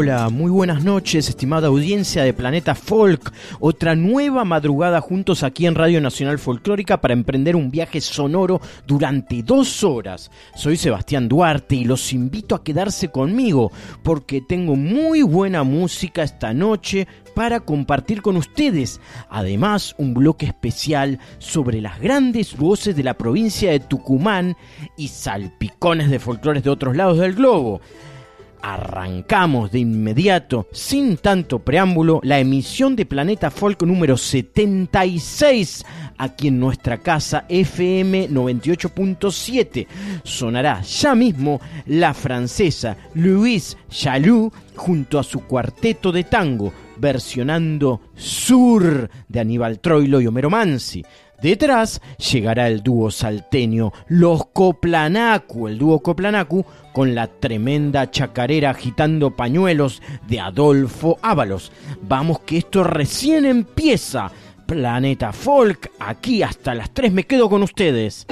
Hola, muy buenas noches, estimada audiencia de Planeta Folk. Otra nueva madrugada juntos aquí en Radio Nacional Folclórica para emprender un viaje sonoro durante dos horas. Soy Sebastián Duarte y los invito a quedarse conmigo porque tengo muy buena música esta noche para compartir con ustedes. Además, un bloque especial sobre las grandes voces de la provincia de Tucumán y salpicones de folclores de otros lados del globo arrancamos de inmediato, sin tanto preámbulo, la emisión de Planeta Folk número 76 aquí en nuestra casa FM 98.7. Sonará ya mismo la francesa Louise Jaloux junto a su cuarteto de tango, versionando Sur de Aníbal Troilo y Homero Mansi. Detrás llegará el dúo salteño Los Coplanacu, el dúo Coplanacu, con la tremenda chacarera agitando pañuelos de Adolfo Ábalos. Vamos que esto recién empieza. Planeta Folk, aquí hasta las 3 me quedo con ustedes.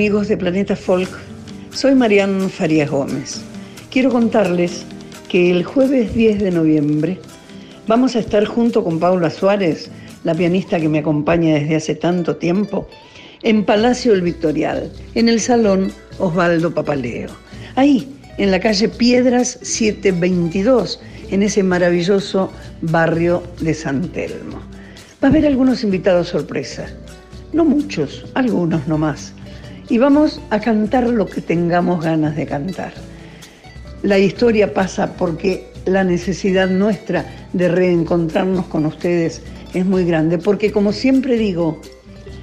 Amigos de Planeta Folk, soy Marian Farías Gómez. Quiero contarles que el jueves 10 de noviembre vamos a estar junto con Paula Suárez, la pianista que me acompaña desde hace tanto tiempo, en Palacio El Victorial, en el Salón Osvaldo Papaleo. Ahí, en la calle Piedras 722, en ese maravilloso barrio de San Telmo. Va a haber algunos invitados sorpresa, no muchos, algunos nomás. Y vamos a cantar lo que tengamos ganas de cantar. La historia pasa porque la necesidad nuestra de reencontrarnos con ustedes es muy grande, porque como siempre digo,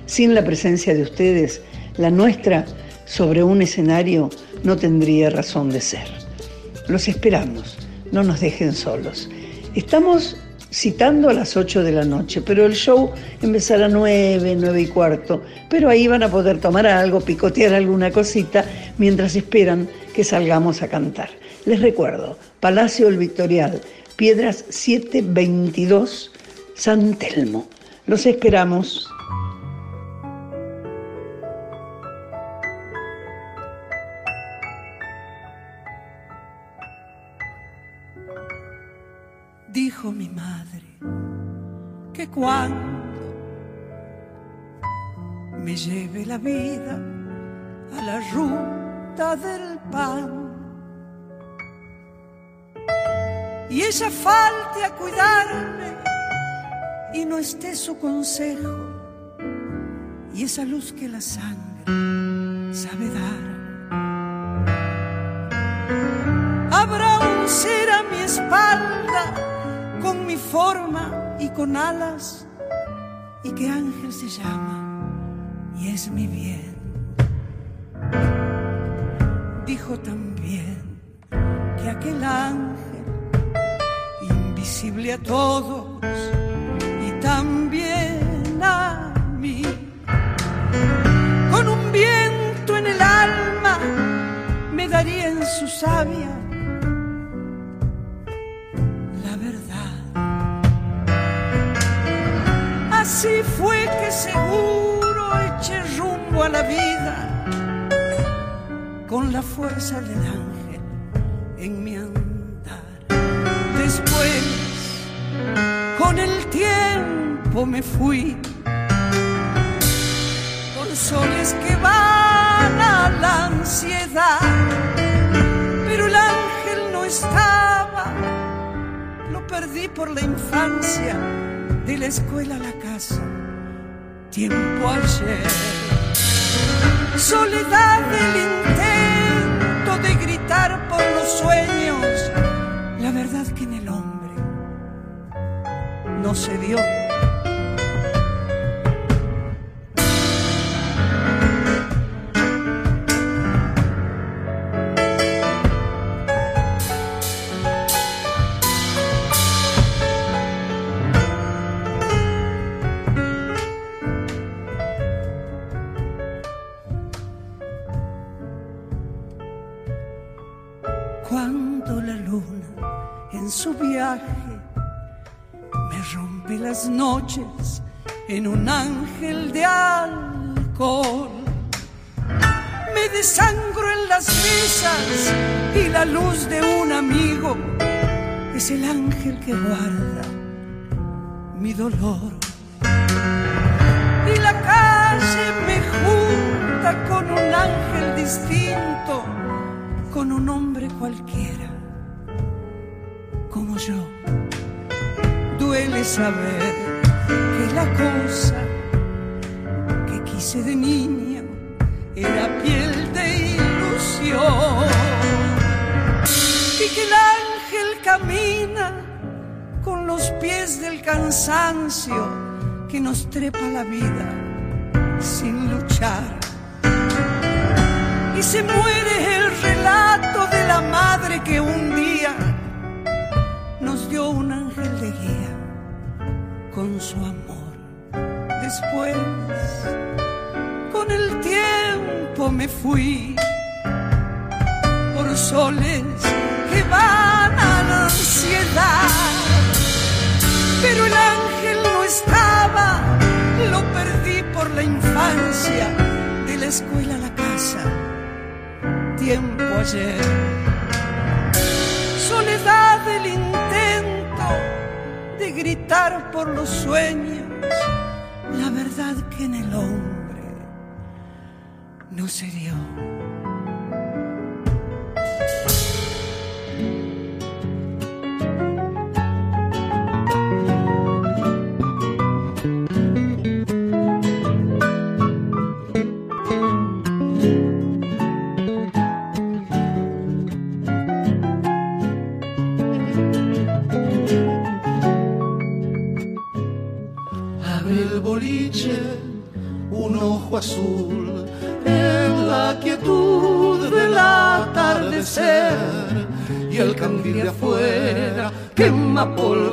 sin la presencia de ustedes, la nuestra sobre un escenario no tendría razón de ser. Los esperamos, no nos dejen solos. Estamos citando a las 8 de la noche, pero el show empezará a 9, 9 y cuarto, pero ahí van a poder tomar algo, picotear alguna cosita mientras esperan que salgamos a cantar. Les recuerdo, Palacio El Victorial, Piedras 722, San Telmo. Los esperamos. dijo mi madre, cuando me lleve la vida a la ruta del pan y ella falte a cuidarme y no esté su consejo y esa luz que la sangre sabe dar. Habrá un ser a mi espalda con mi forma con alas y que ángel se llama y es mi bien. Dijo también que aquel ángel, invisible a todos y también a mí, con un viento en el alma, me daría en su savia Así fue que seguro eché rumbo a la vida con la fuerza del ángel en mi andar. Después, con el tiempo me fui con soles que van a la ansiedad, pero el ángel no estaba, lo perdí por la infancia, de la escuela a la casa, tiempo ayer. Soledad del intento de gritar por los sueños, la verdad que en el hombre no se dio. En su viaje me rompe las noches en un ángel de alcohol. Me desangro en las mesas y la luz de un amigo es el ángel que guarda mi dolor. Y la calle me junta con un ángel distinto, con un hombre cualquiera, como yo. Duele saber que la cosa que quise de niño era piel de ilusión y que el ángel camina con los pies del cansancio que nos trepa la vida sin luchar. Y se muere el relato de la madre que un dio un ángel de guía con su amor. Después, con el tiempo me fui por soles que van a la ansiedad. Pero el ángel no estaba, lo perdí por la infancia, de la escuela a la casa, tiempo ayer. Soledad del gritar por los sueños, la verdad que en el hombre no se dio. Oh.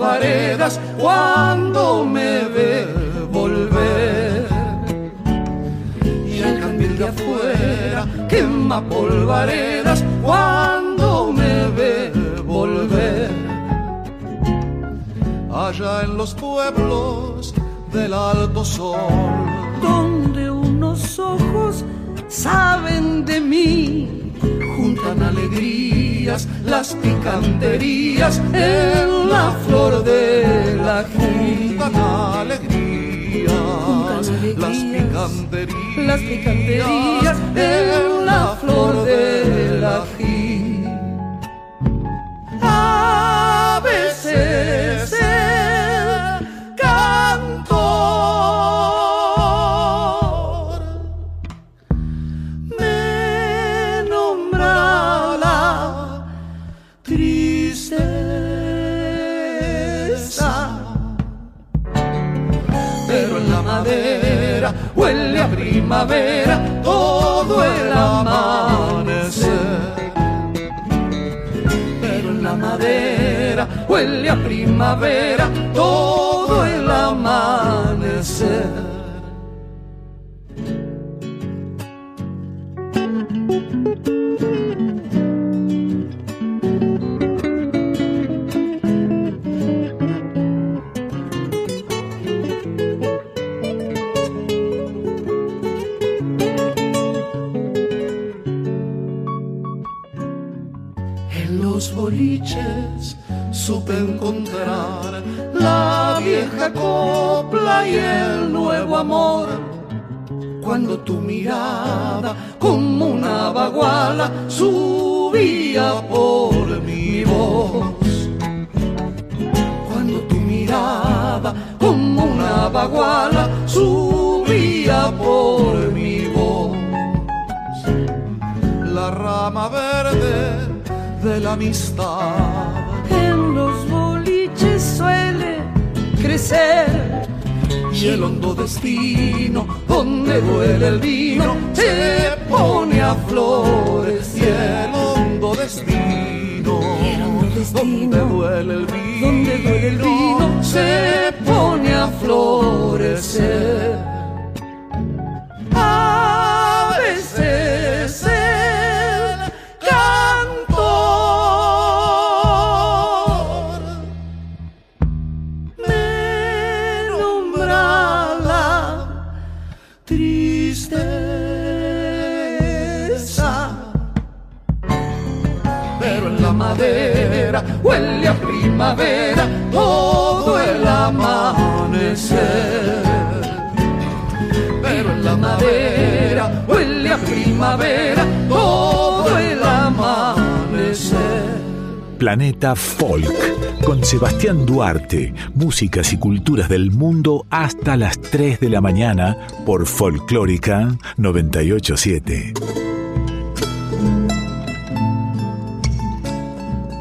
Planeta Folk, con Sebastián Duarte, músicas y culturas del mundo hasta las 3 de la mañana por Folclórica 987.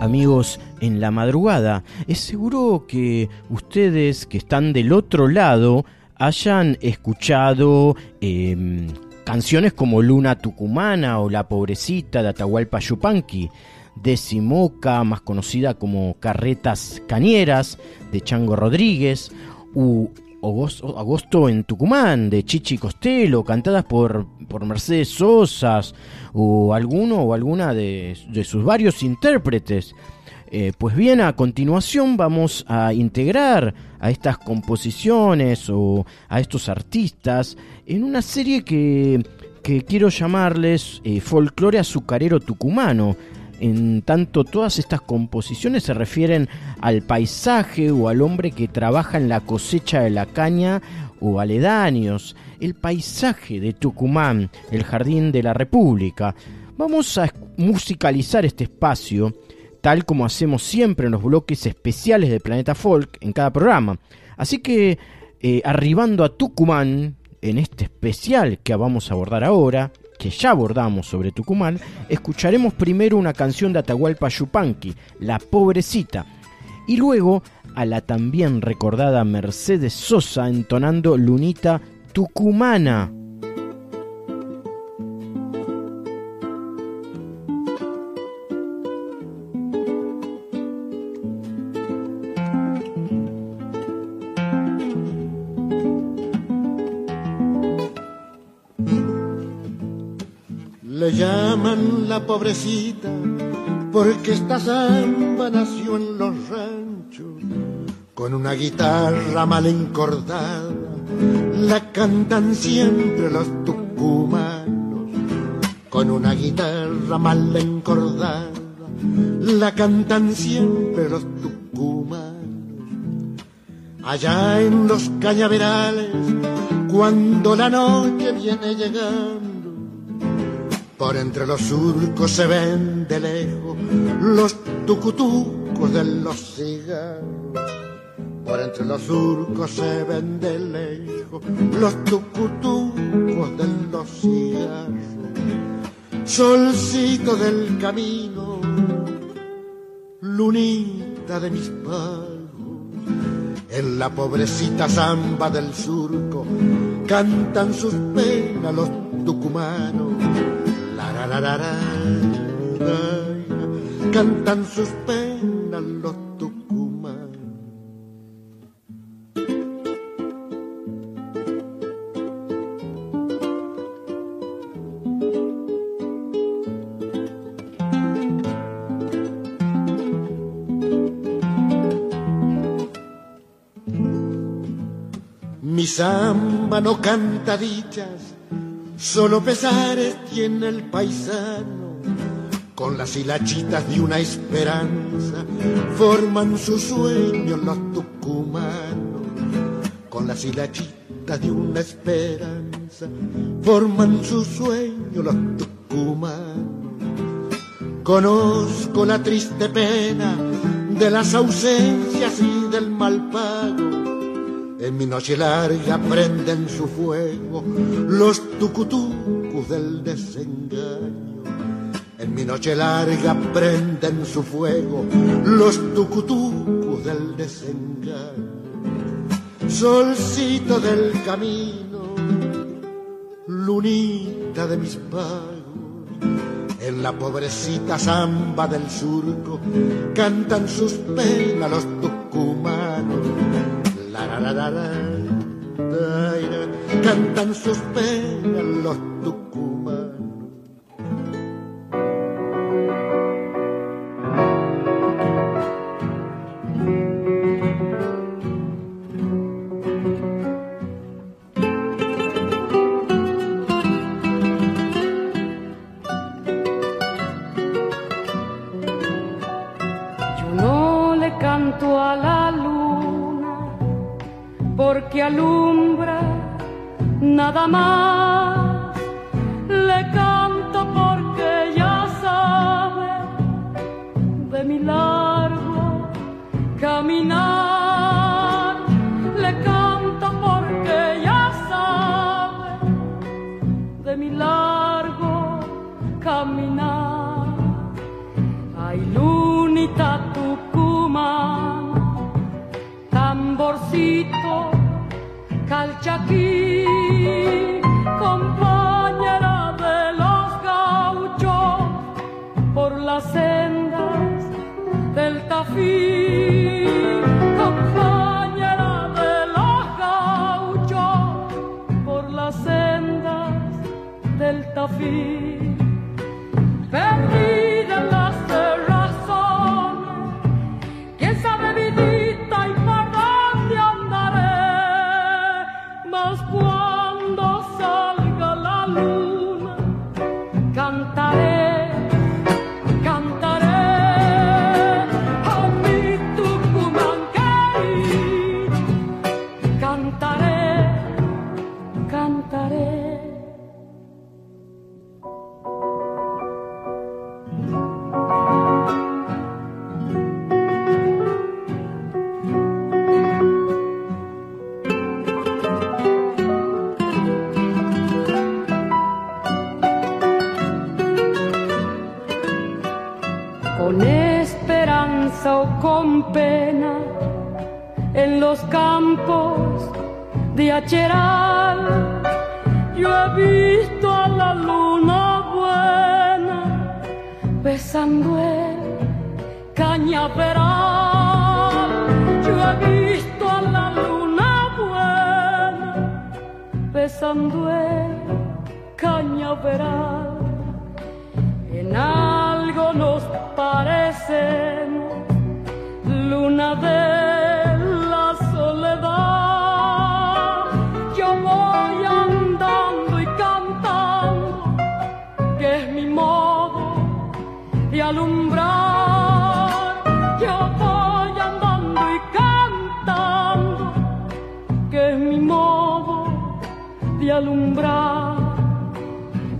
amigos en la madrugada. Es seguro que ustedes que están del otro lado hayan escuchado eh, canciones como Luna Tucumana o La Pobrecita de Atahualpa Yupanqui, de Simoca, más conocida como Carretas Cañeras, de Chango Rodríguez, u Agosto, en Tucumán, de Chichi Costello, cantadas por, por Mercedes Sosas, o alguno o alguna de, de sus varios intérpretes. Eh, pues bien, a continuación vamos a integrar a estas composiciones o a estos artistas en una serie que, que quiero llamarles eh, Folclore Azucarero Tucumano. En tanto, todas estas composiciones se refieren al paisaje o al hombre que trabaja en la cosecha de la caña o aledaños, el paisaje de Tucumán, el jardín de la República. Vamos a musicalizar este espacio tal como hacemos siempre en los bloques especiales de Planeta Folk en cada programa. Así que, eh, arribando a Tucumán, en este especial que vamos a abordar ahora, que ya abordamos sobre Tucumán, escucharemos primero una canción de Atahualpa Yupanqui, La Pobrecita, y luego a la también recordada Mercedes Sosa entonando Lunita Tucumana. Llaman la pobrecita porque esta samba nació en los ranchos con una guitarra mal encordada. La cantan siempre los tucumanos con una guitarra mal encordada. La cantan siempre los tucumanos. allá en los cañaverales, cuando la noche viene llegando, por entre los surcos se ven de lejos los tucutucos de los cigarros. Por entre los surcos se ven de lejos los tucutucos de los cigarros. Solcito del camino, lunita de mis pagos en la pobrecita zamba del surco cantan sus penas los tucumanos. Cantan sus penas los tucumanos. Mi samba no canta dichas, solo pesares tiene el paisano. Con las hilachitas de una esperanza forman sus sueños los tucumanos. Con las hilachitas de una esperanza forman sus sueños los tucumanos. Conozco la triste pena de las ausencias y del mal pago. En mi noche larga prenden su fuego los tucutucos del desengaño. En mi noche larga prenden su fuego los tucutucos del desengaño. Solcito del camino, lunita de mis pagos, en la pobrecita zamba del surco cantan sus penas los tucumanos. Cantan sus penas los tucumanos.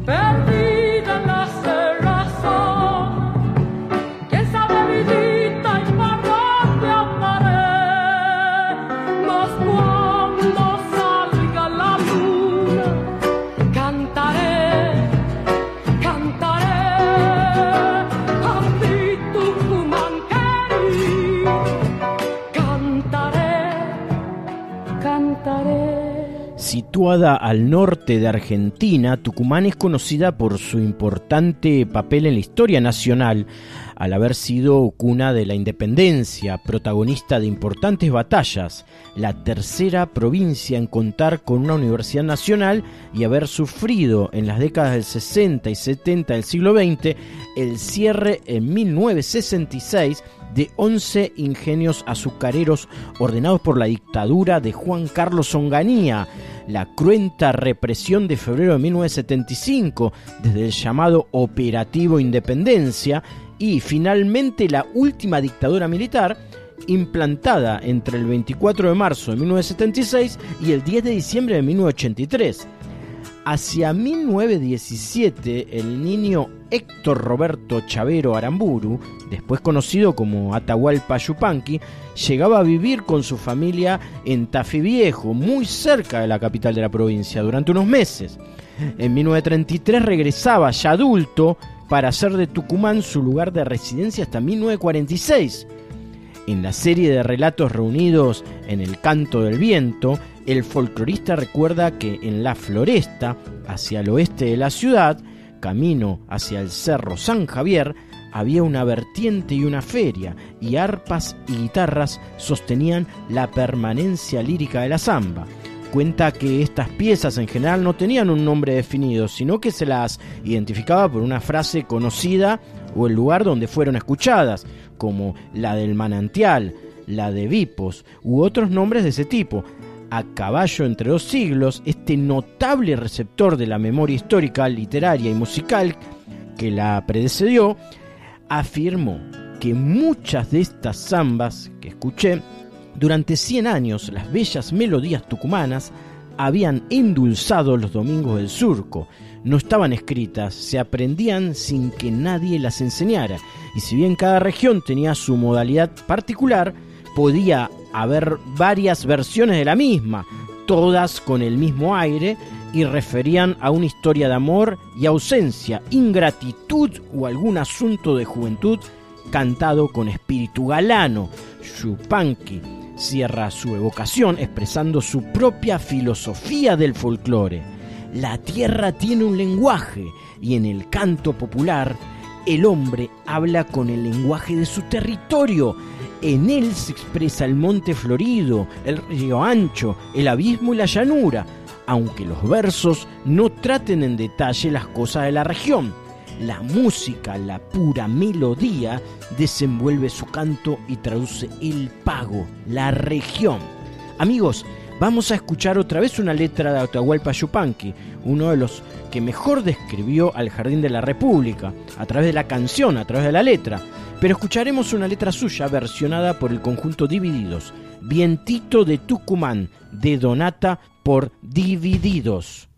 perdido. Situada al norte de Argentina, Tucumán es conocida por su importante papel en la historia nacional, al haber sido cuna de la independencia, protagonista de importantes batallas, la tercera provincia en contar con una universidad nacional y haber sufrido en las décadas del 60 y 70 del siglo XX el cierre en 1966 de 11 ingenios azucareros ordenados por la dictadura de Juan Carlos Onganía, la cruenta represión de febrero de 1975 desde el llamado Operativo Independencia y finalmente la última dictadura militar implantada entre el 24 de marzo de 1976 y el 10 de diciembre de 1983. Hacia 1917, el niño Héctor Roberto Chavero Aramburu, después conocido como Atahualpa Yupanqui, llegaba a vivir con su familia en Tafí Viejo, muy cerca de la capital de la provincia, durante unos meses. En 1933 regresaba ya adulto para hacer de Tucumán su lugar de residencia hasta 1946. En la serie de relatos reunidos en El Canto del Viento, el folclorista recuerda que en la floresta, hacia el oeste de la ciudad, camino hacia el Cerro San Javier, había una vertiente y una feria, y arpas y guitarras sostenían la permanencia lírica de la samba. Cuenta que estas piezas en general no tenían un nombre definido, sino que se las identificaba por una frase conocida o el lugar donde fueron escuchadas, como la del manantial, la de Vipos u otros nombres de ese tipo. A caballo entre dos siglos, este notable receptor de la memoria histórica, literaria y musical que la predecedió, afirmó que muchas de estas zambas que escuché, durante 100 años las bellas melodías tucumanas habían endulzado los domingos del surco. No estaban escritas, se aprendían sin que nadie las enseñara. Y si bien cada región tenía su modalidad particular, podía haber varias versiones de la misma, todas con el mismo aire y referían a una historia de amor y ausencia, ingratitud o algún asunto de juventud cantado con espíritu galano. Yupanqui cierra su evocación expresando su propia filosofía del folclore. La tierra tiene un lenguaje y en el canto popular el hombre habla con el lenguaje de su territorio. En él se expresa el monte florido, el río ancho, el abismo y la llanura, aunque los versos no traten en detalle las cosas de la región. La música, la pura melodía, desenvuelve su canto y traduce el pago, la región. Amigos, vamos a escuchar otra vez una letra de Atahualpa Yupanqui, uno de los que mejor describió al Jardín de la República, a través de la canción, a través de la letra. Pero escucharemos una letra suya versionada por el conjunto Divididos, Vientito de Tucumán, de Donata por Divididos.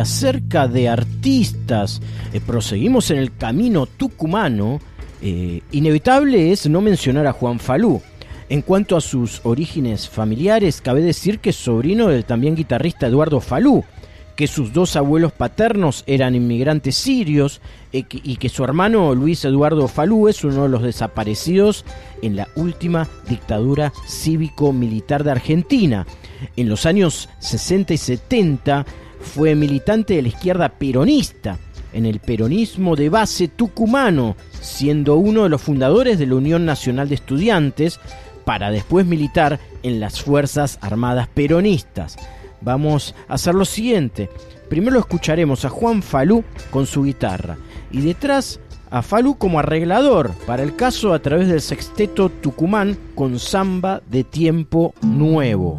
Acerca de artistas eh, proseguimos en el camino tucumano, eh, inevitable es no mencionar a Juan Falú. En cuanto a sus orígenes familiares, cabe decir que es sobrino del también guitarrista Eduardo Falú, que sus dos abuelos paternos eran inmigrantes sirios eh, y que su hermano Luis Eduardo Falú es uno de los desaparecidos en la última dictadura cívico-militar de Argentina. En los años 60 y 70 fue militante de la izquierda peronista en el peronismo de base tucumano, siendo uno de los fundadores de la Unión Nacional de Estudiantes, para después militar en las Fuerzas Armadas Peronistas. Vamos a hacer lo siguiente. Primero escucharemos a Juan Falú con su guitarra y detrás a Falú como arreglador, para el caso a través del sexteto Tucumán con samba de tiempo nuevo.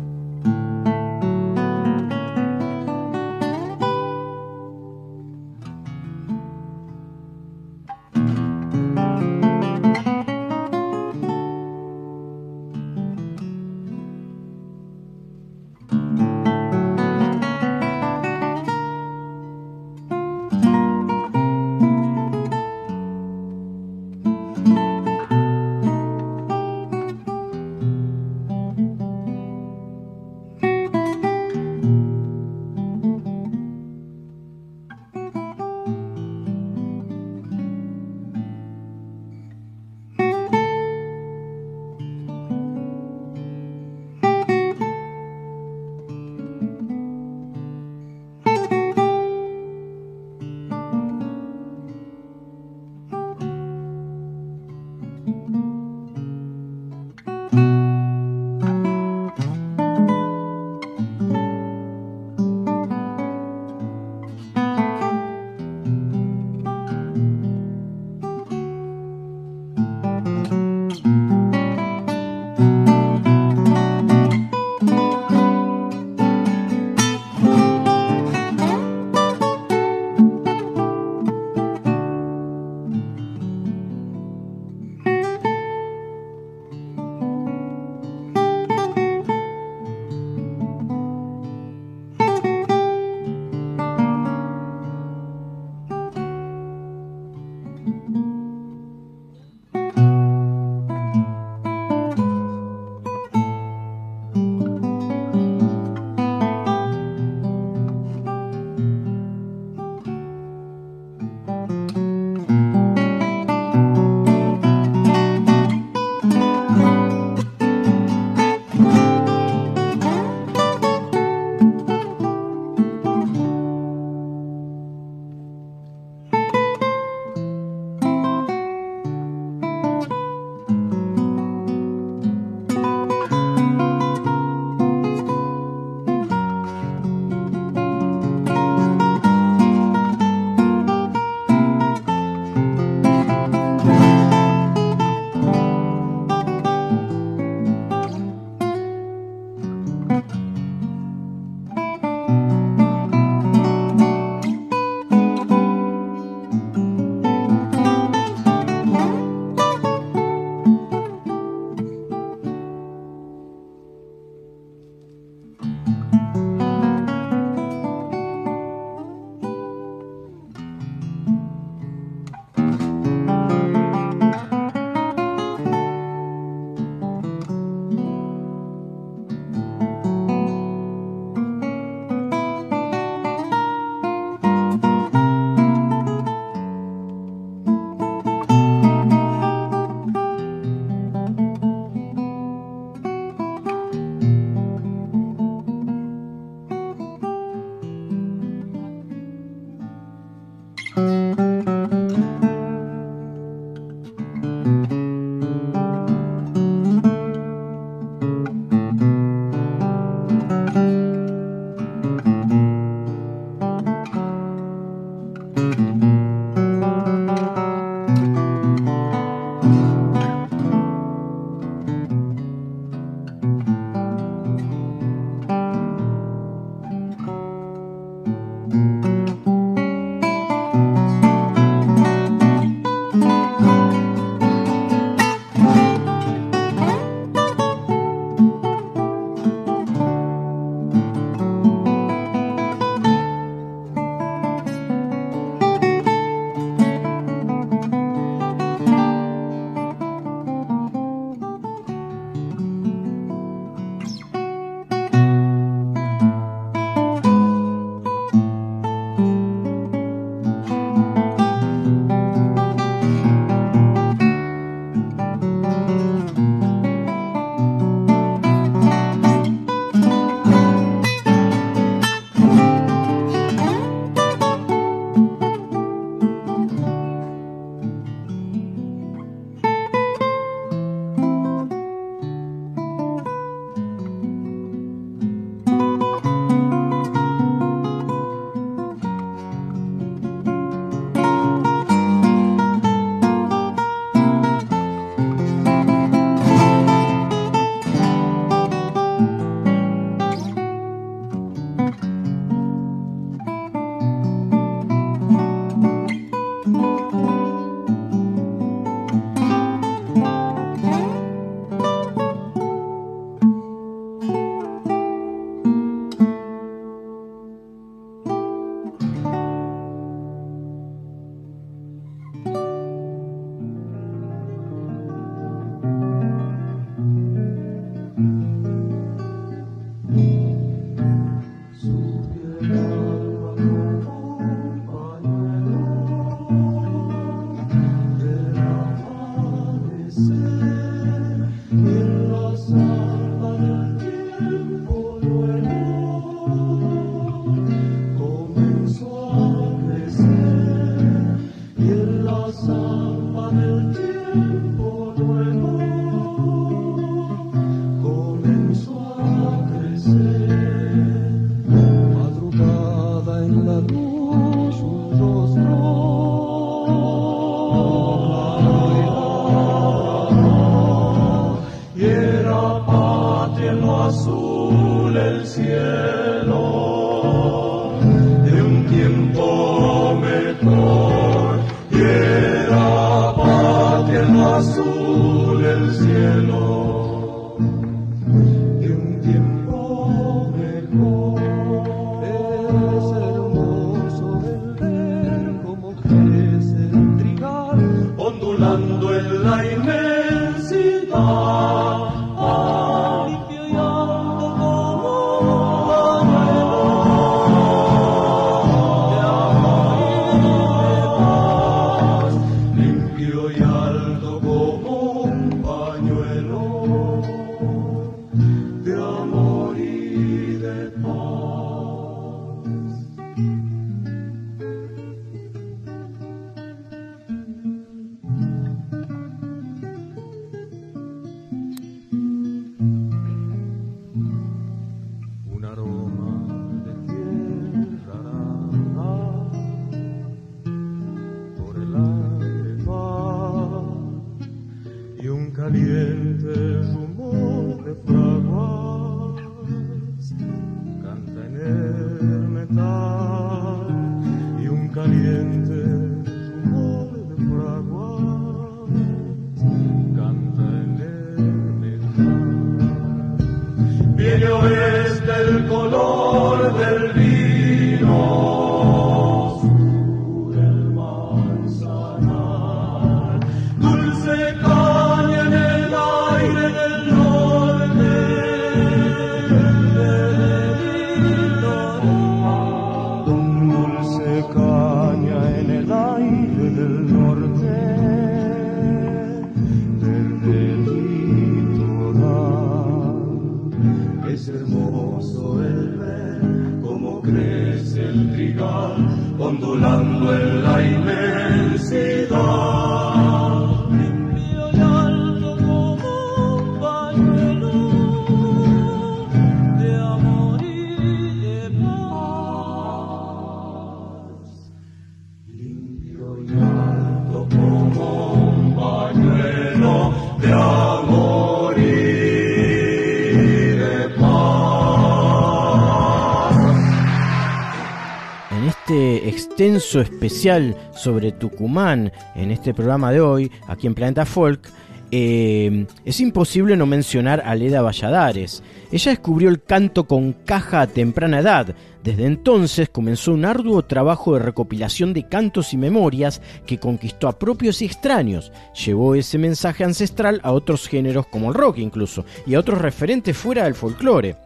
Especial sobre Tucumán, en este programa de hoy, aquí en Planeta Folk, eh, es imposible no mencionar a Leda Valladares. Ella descubrió el canto con caja a temprana edad. Desde entonces comenzó un arduo trabajo de recopilación de cantos y memorias que conquistó a propios y extraños. Llevó ese mensaje ancestral a otros géneros como el rock incluso, y a otros referentes fuera del folclore.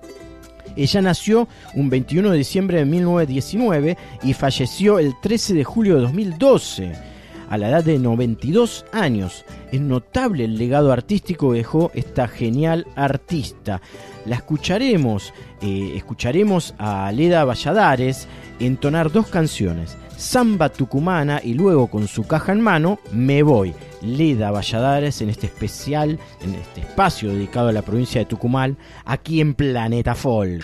Ella nació un 21 de diciembre de 1919 y falleció el 13 de julio de 2012, a la edad de 92 años. Es notable el legado artístico que dejó esta genial artista. La escucharemos, eh, escucharemos a Leda Valladares entonar dos canciones, Samba Tucumana y luego con su caja en mano, Me Voy. Leda Valladares en este especial, en este espacio dedicado a la provincia de Tucumán, aquí en Planeta Folk.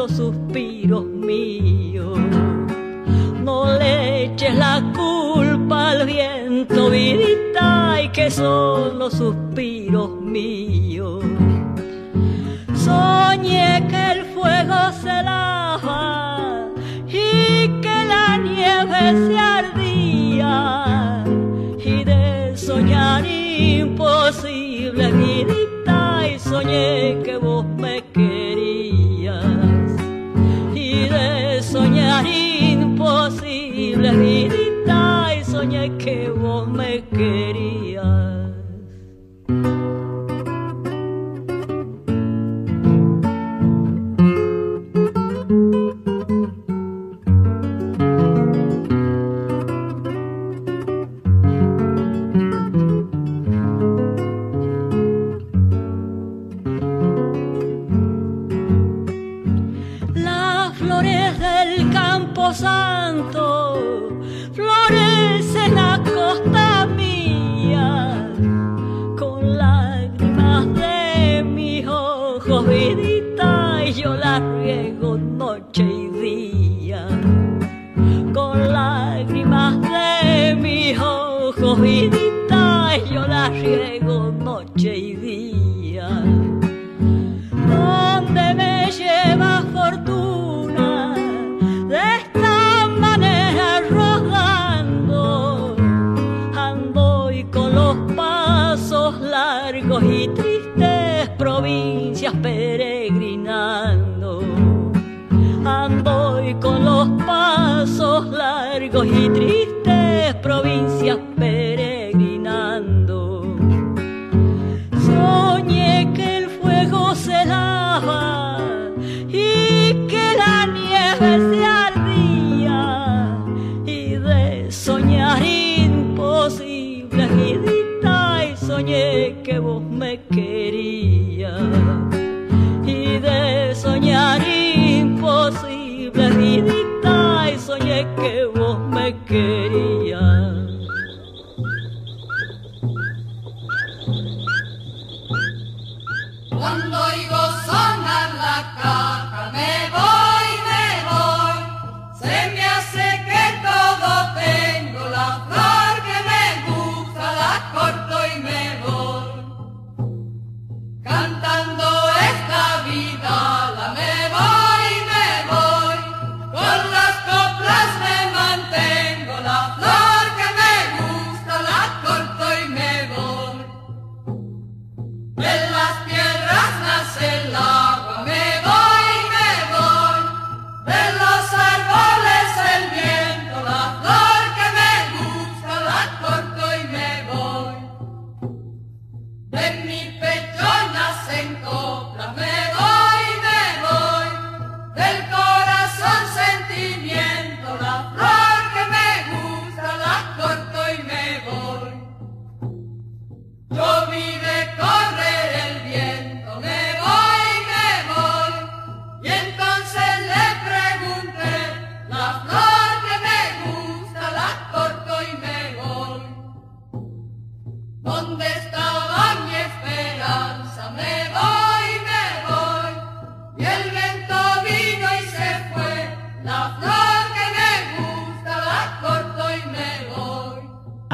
Los suspiros míos. No le eches la culpa al viento, vidita, y que son los suspiros míos. Soñé que el fuego se lava y que la nieve se ardía y de soñar imposible vidita y soñé que vos imposible vidita y soñé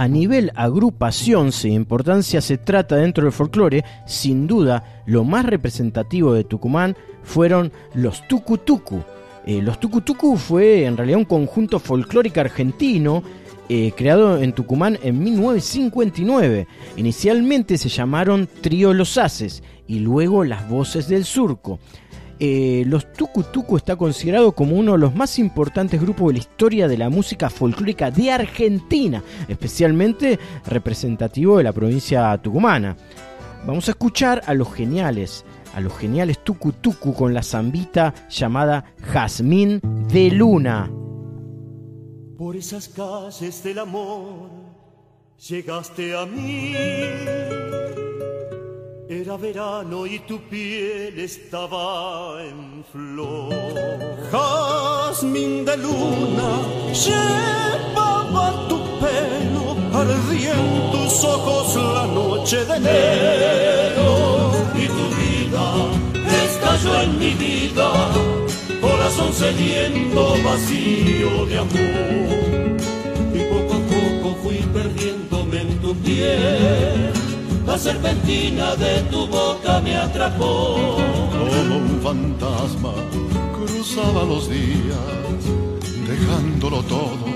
A nivel agrupación, sin importancia se trata dentro del folclore, sin duda lo más representativo de Tucumán fueron los Tucutucu. Eh, los Tucutucu fue en realidad un conjunto folclórico argentino eh, creado en Tucumán en 1959. Inicialmente se llamaron Trío Los Haces y luego Las Voces del Surco. Eh, los Tucutucu está considerado como uno de los más importantes grupos de la historia de la música folclórica de Argentina, especialmente representativo de la provincia tucumana. Vamos a escuchar a los geniales, a los geniales Tucutucu con la zambita llamada Jazmín de Luna. Por esas calles del amor llegaste a mí. Era verano y tu piel estaba en flor. Jazmín de luna llevaba tu pelo, ardía en tus ojos la noche de enero. Y tu vida estalló en mi vida, corazón sediento, vacío de amor. Y poco a poco fui perdiéndome en tu piel. La serpentina de tu boca me atrapó. Como un fantasma cruzaba los días, dejándolo todo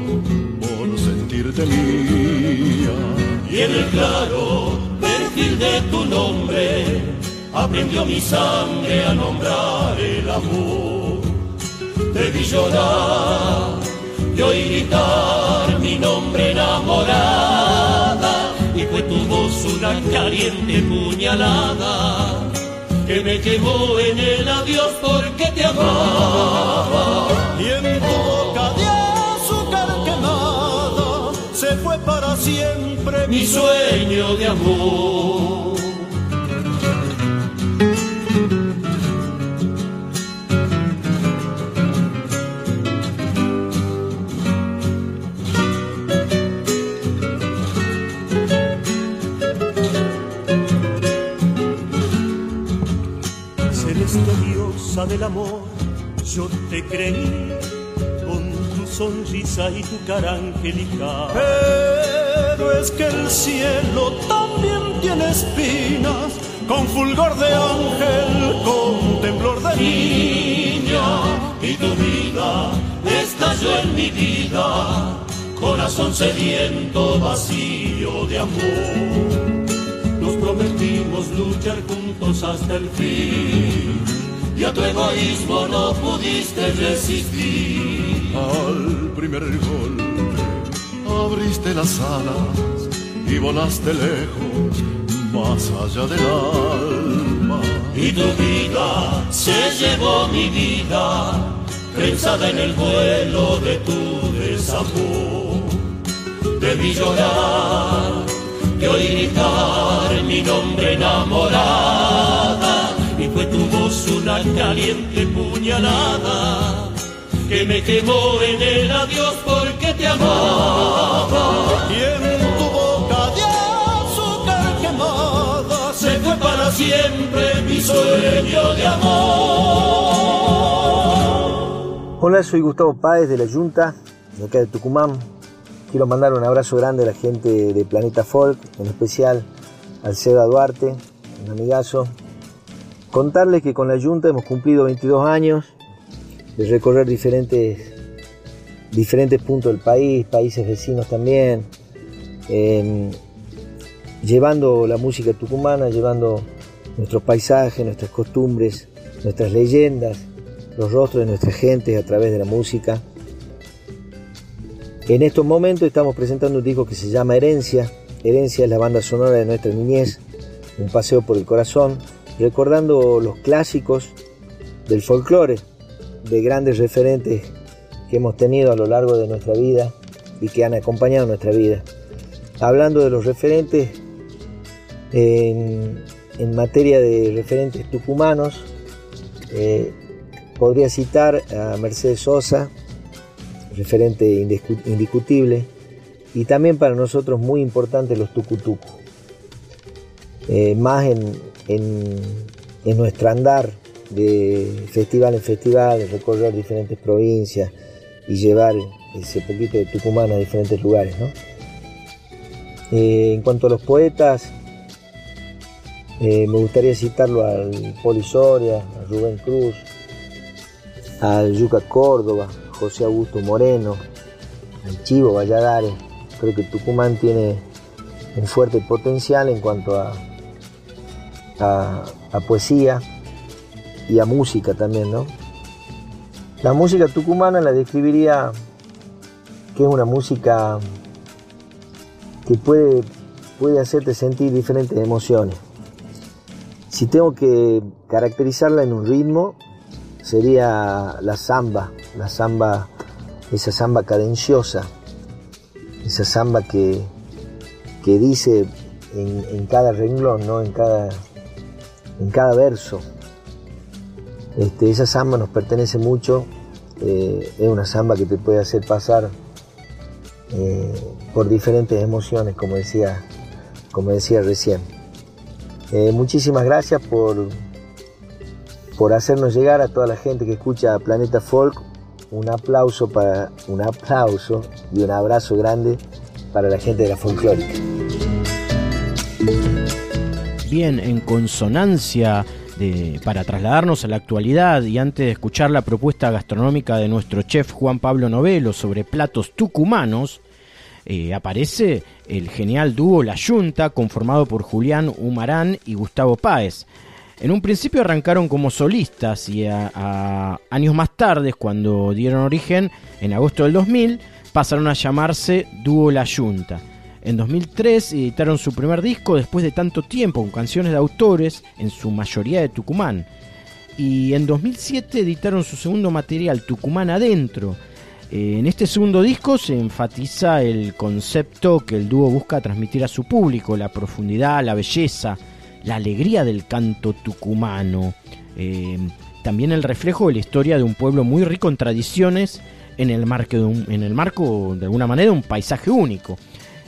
por sentirte mía. Y en el claro perfil de tu nombre aprendió mi sangre a nombrar el amor. Te vi llorar y oí gritar mi nombre enamorada y fue tu voz una caliente puñalada que me quemó en el adiós porque te amaba. Y en tu boca de azúcar quemada se fue para siempre mi sueño de amor. Del amor, yo te creí con tu sonrisa y tu cara angelical. Pero es que el cielo también tiene espinas, con fulgor de ángel, con temblor de niña. Y tu vida estalló en mi vida, corazón sediento, vacío de amor. Nos prometimos luchar juntos hasta el fin. Y a tu egoísmo no pudiste resistir. Al primer golpe abriste las alas y volaste lejos, más allá del alma. Y tu vida se llevó mi vida, prensada en el vuelo de tu desamor. Debí llorar y oí gritar mi nombre enamorada, y fue tu voz una caliente puñalada que me quemó en el adiós porque te amaba. Y en tu boca de azúcar quemada se fue para siempre mi sueño de amor. Hola, soy Gustavo Páez de la Junta, de acá de Tucumán. Quiero mandar un abrazo grande a la gente de Planeta Folk, en especial al Seba Duarte, un amigazo. Contarles que con la Junta hemos cumplido 22 años de recorrer diferentes, diferentes puntos del país, países vecinos también, eh, llevando la música tucumana, llevando nuestros paisajes, nuestras costumbres, nuestras leyendas, los rostros de nuestra gente a través de la música. En estos momentos estamos presentando un disco que se llama Herencia. Herencia es la banda sonora de nuestra niñez, un paseo por el corazón, recordando los clásicos del folclore, de grandes referentes que hemos tenido a lo largo de nuestra vida y que han acompañado nuestra vida. Hablando de los referentes, en, materia de referentes tucumanos, eh, podría citar a Mercedes Sosa, referente indiscutible, y también para nosotros muy importante los tucutucu. Eh, más en, en, nuestro andar de festival en festival, recorrer diferentes provincias y llevar ese poquito de Tucumán a diferentes lugares. ¿no? Eh, en cuanto a los poetas, eh, me gustaría citarlo al Poli Soria, a Rubén Cruz, al Yuca Córdoba, José Augusto Moreno, al Chivo Valladares. Creo que Tucumán tiene un fuerte potencial en cuanto a, a, poesía y a música también, ¿no? La música tucumana la describiría que es una música que puede, puede hacerte sentir diferentes emociones. Si tengo que caracterizarla en un ritmo, sería la samba, la samba, esa samba cadenciosa, esa samba que, que dice en, en cada renglón, ¿no? en, cada, en cada verso. Este, esa samba nos pertenece mucho, eh, es una samba que te puede hacer pasar eh, por diferentes emociones, como decía, como decía recién. Eh, muchísimas gracias por, por hacernos llegar a toda la gente que escucha Planeta Folk. Un aplauso para un aplauso y un abrazo grande para la gente de la folclórica. Bien, en consonancia de, para trasladarnos a la actualidad y antes de escuchar la propuesta gastronómica de nuestro chef Juan Pablo Novelo sobre platos tucumanos, eh, aparece el genial dúo La Yunta, conformado por Julián Humarán y Gustavo Páez. En un principio arrancaron como solistas y a, a años más tarde, cuando dieron origen, en agosto del 2000, pasaron a llamarse Dúo La Yunta. En 2003 editaron su primer disco después de tanto tiempo con canciones de autores, en su mayoría de Tucumán. Y en 2007 editaron su segundo material, Tucumán Adentro. Eh, En este segundo disco se enfatiza el concepto que el dúo busca transmitir a su público, la profundidad, la belleza, la alegría del canto tucumano. Eh, también el reflejo de la historia de un pueblo muy rico en tradiciones en el, marco de, un- en el marco, de alguna manera, un paisaje único.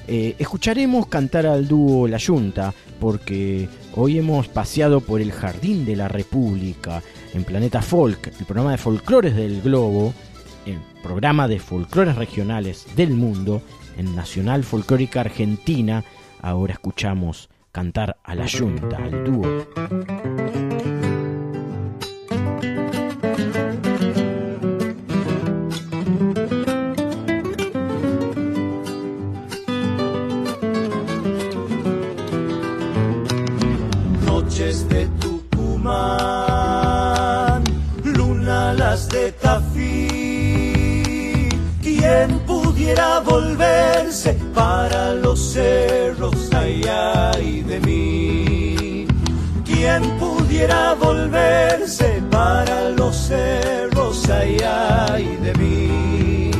Eh, escucharemos cantar al dúo La Yunta, porque hoy hemos paseado por el Jardín de la República, en Planeta Folk, el programa de folclores del globo, el programa de folclores regionales del mundo, en Nacional Folclórica Argentina. Ahora escuchamos cantar a La Yunta, al dúo. Pudiera volverse para los cerros, ay, ay de mí? ¿Quién pudiera volverse para los cerros, ay, ay de mí?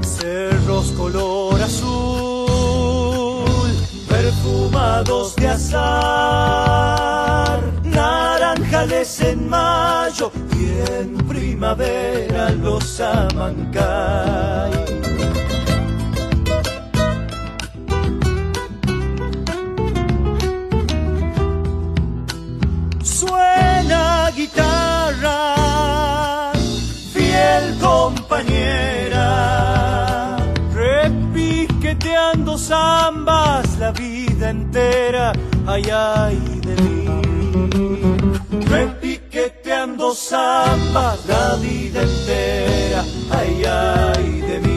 Cerros color azul, perfumados de azar, naranjales en mayo y en primavera los amancay. Zambas la vida entera, ay ay de mí. Repiqueteando zambas la vida entera, ay ay de mí.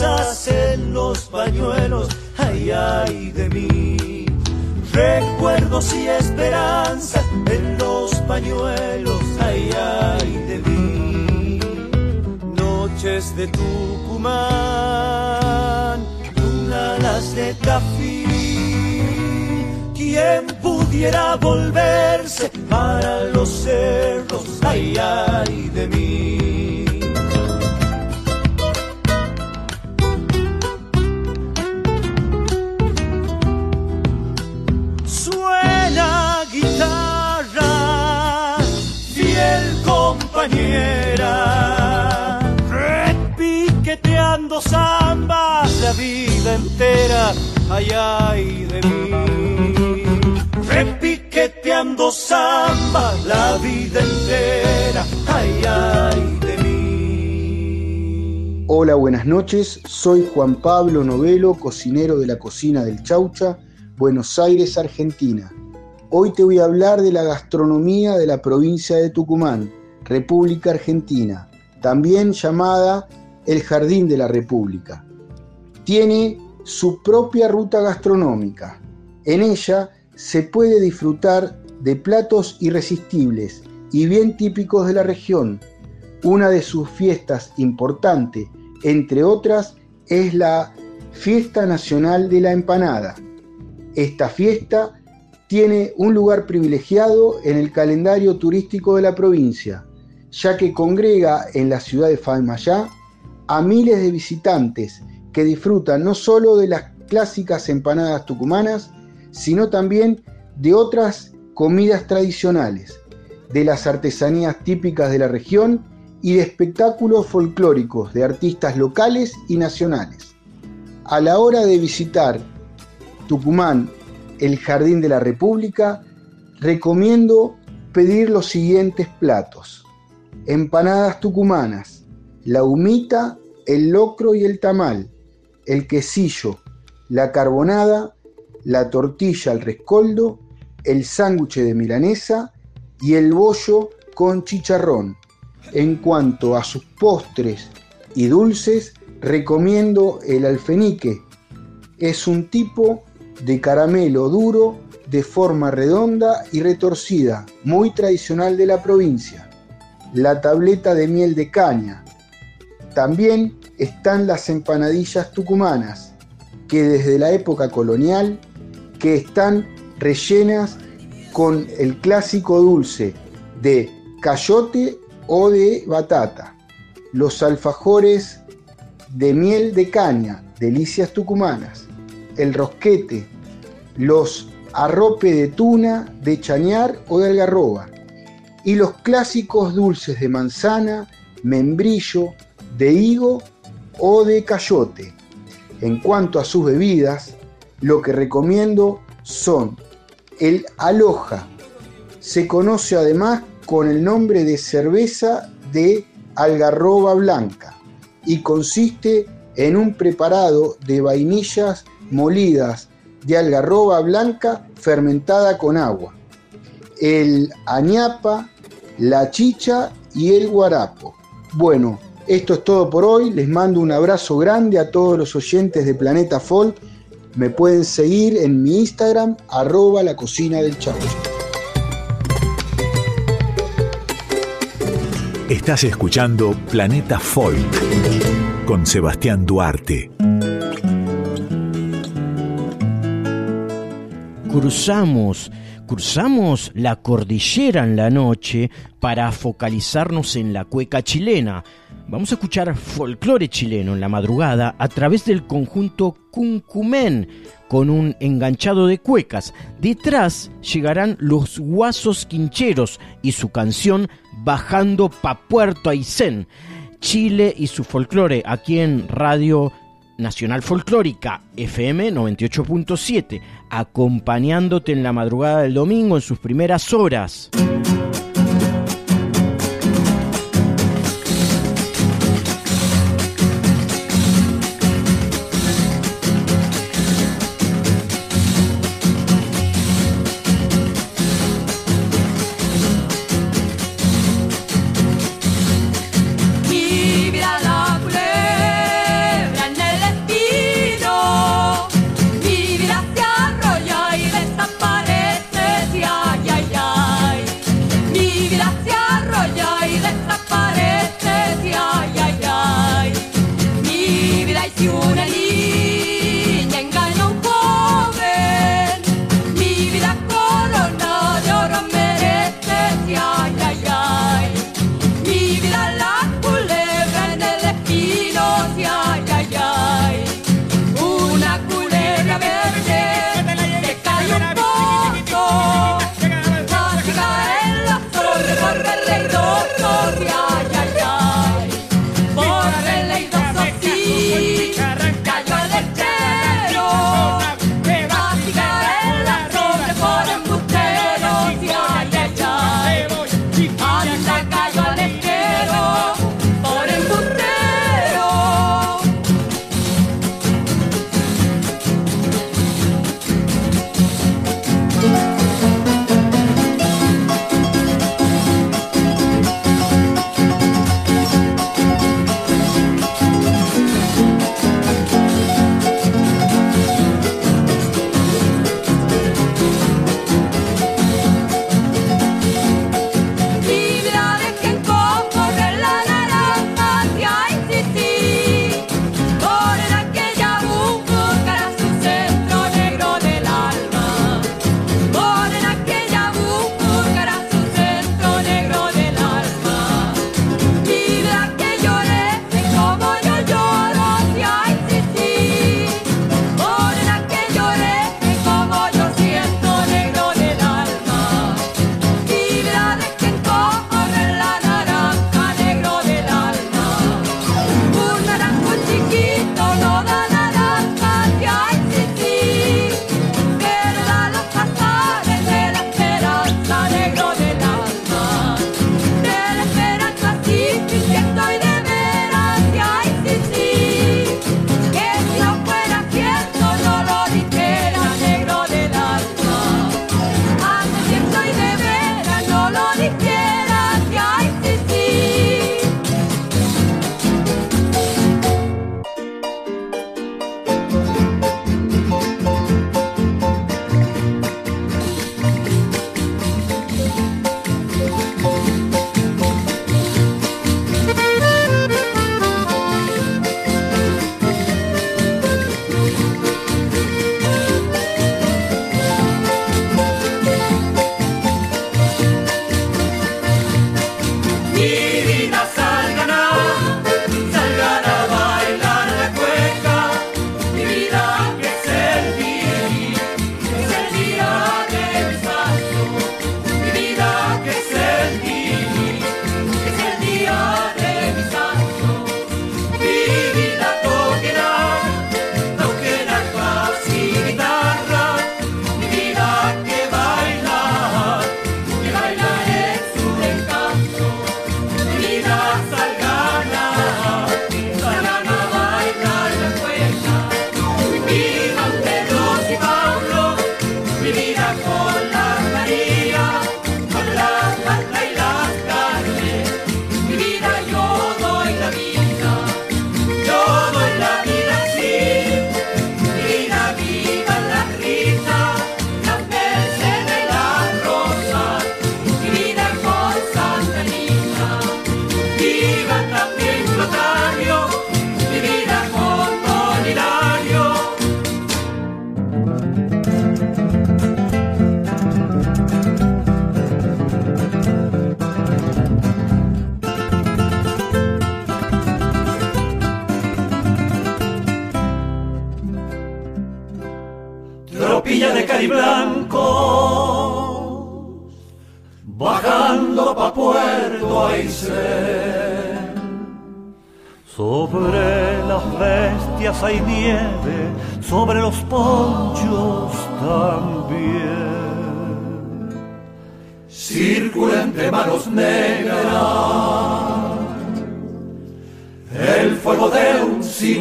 En los pañuelos, ay, ay de mí. Recuerdos y esperanzas en los pañuelos, ay, ay de mí. Noches de Tucumán, lunadas de Tafí. ¿Quién pudiera volverse para los cerros, ay, ay de mí? Ay, ay de mí. Repiqueteando zambas la vida entera, ay, ay de mí. Hola, buenas noches. Soy Juan Pablo Novelo, cocinero de la cocina del Chaucha, Buenos Aires, Argentina. Hoy te voy a hablar de la gastronomía de la provincia de Tucumán, República Argentina, también llamada el Jardín de la República. Tiene su propia ruta gastronómica. En ella se puede disfrutar de platos irresistibles y bien típicos de la región. Una de sus fiestas importantes, entre otras, es la Fiesta Nacional de la Empanada. Esta fiesta tiene un lugar privilegiado en el calendario turístico de la provincia, ya que congrega en la ciudad de Falmayá a miles de visitantes que disfrutan no solo de las clásicas empanadas tucumanas, sino también de otras comidas tradicionales, de las artesanías típicas de la región y de espectáculos folclóricos de artistas locales y nacionales. A la hora de visitar Tucumán, el Jardín de la República, recomiendo pedir los siguientes platos. Empanadas tucumanas, la humita, el locro y el tamal, el quesillo, la carbonada, la tortilla al rescoldo, el sándwich de milanesa y el bollo con chicharrón. En cuanto a sus postres y dulces, recomiendo el alfenique. Es un tipo de caramelo duro de forma redonda y retorcida, muy tradicional de la provincia. La tableta de miel de caña. También están las empanadillas tucumanas, que desde la época colonial, que están rellenas con el clásico dulce de cayote o de batata. Los alfajores de miel de caña, delicias tucumanas. El rosquete, los arrope de tuna, de chañar o de algarroba. Y los clásicos dulces de manzana, membrillo, de higo o de cayote. En cuanto a sus bebidas, lo que recomiendo son el aloja. Se conoce además con el nombre de cerveza de algarroba blanca y consiste en un preparado de vainillas molidas de algarroba blanca fermentada con agua, el añapa, la chicha y el guarapo. Bueno, esto es todo por hoy. Les mando un abrazo grande a todos los oyentes de Planeta Folk. Me pueden seguir en mi Instagram, arroba la cocina del chavo. Estás escuchando Planeta Folk con Sebastián Duarte. Cruzamos cruzamos la cordillera en la noche para focalizarnos en la cueca chilena. Vamos a escuchar folclore chileno en la madrugada a través del conjunto Cuncumén con un enganchado de cuecas. Detrás llegarán los Guasos Quincheros y su canción Bajando pa Puerto Aysén. Chile y su folclore aquí en Radio Nacional Folclórica FM 98.7, acompañándote en la madrugada del domingo en sus primeras horas.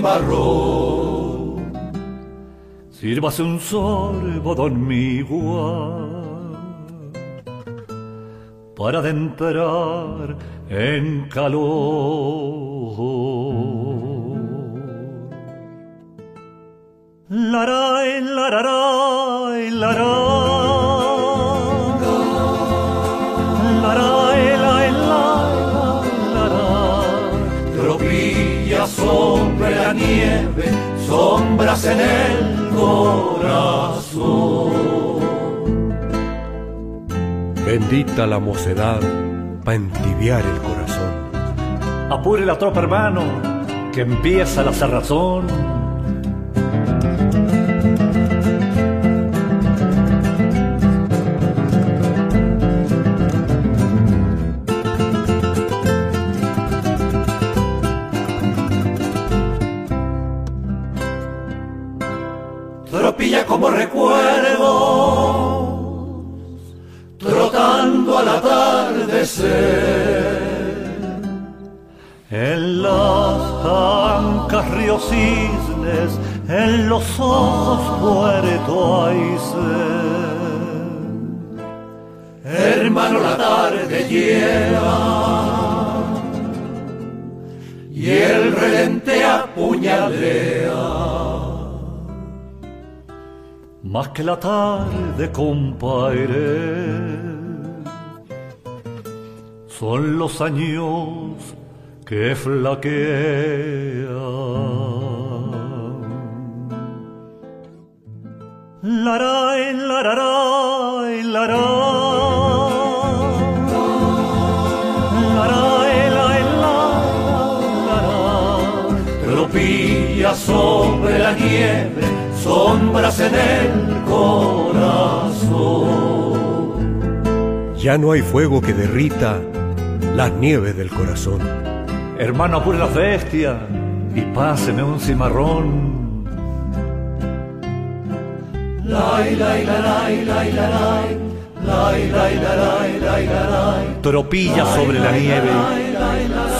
Cimarrón. Sírvase un sorbo, don Miguel, para adentrar en calor. Laray, lararay, laray. Nieve, sombras en el corazón. Bendita la mocedad para entibiar el corazón. Apure la tropa, hermano, que empieza la cerrazón. Como recuerdo, trotando al atardecer. En las ancas ríos cisnes, en los ojos Puerto Aysén. Hermano, la tarde lleva y el relente apuñalea. Más que la tarde, compadre, son los años que flaquean. Laray, lararay, laray. Tropilla sobre la nieve, sombras en el corazón. Ya no hay fuego que derrita las nieves del corazón. Hermano, apure la bestia y páseme un cimarrón. Tropilla sobre la nieve,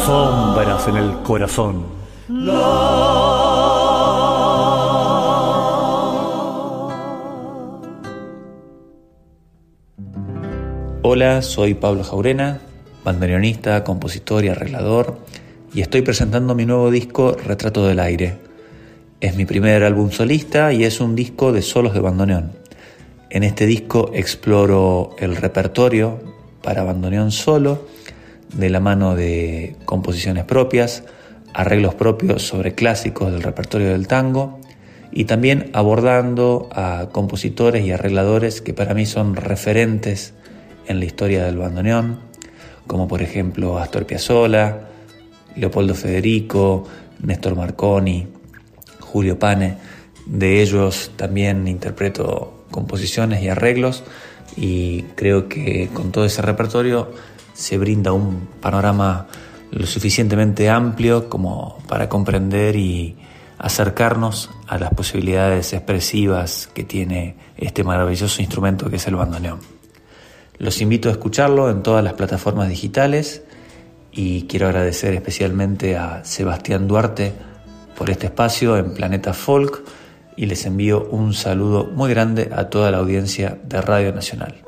sombras en el corazón. Hola, soy Pablo Jaurena, bandoneonista, compositor y arreglador, y estoy presentando mi nuevo disco Retrato del Aire. Es mi primer álbum solista y es un disco de solos de bandoneón. En este disco exploro el repertorio para bandoneón solo, de la mano de composiciones propias, arreglos propios sobre clásicos del repertorio del tango y también abordando a compositores y arregladores que para mí son referentes en la historia del bandoneón, como por ejemplo Astor Piazzolla, Leopoldo Federico, Néstor Marconi, Julio Pane. De ellos también interpreto composiciones y arreglos y creo que con todo ese repertorio se brinda un panorama lo suficientemente amplio como para comprender y acercarnos a las posibilidades expresivas que tiene este maravilloso instrumento que es el bandoneón. Los invito a escucharlo en todas las plataformas digitales y quiero agradecer especialmente a Sebastián Duarte por este espacio en Planeta Folk y les envío un saludo muy grande a toda la audiencia de Radio Nacional.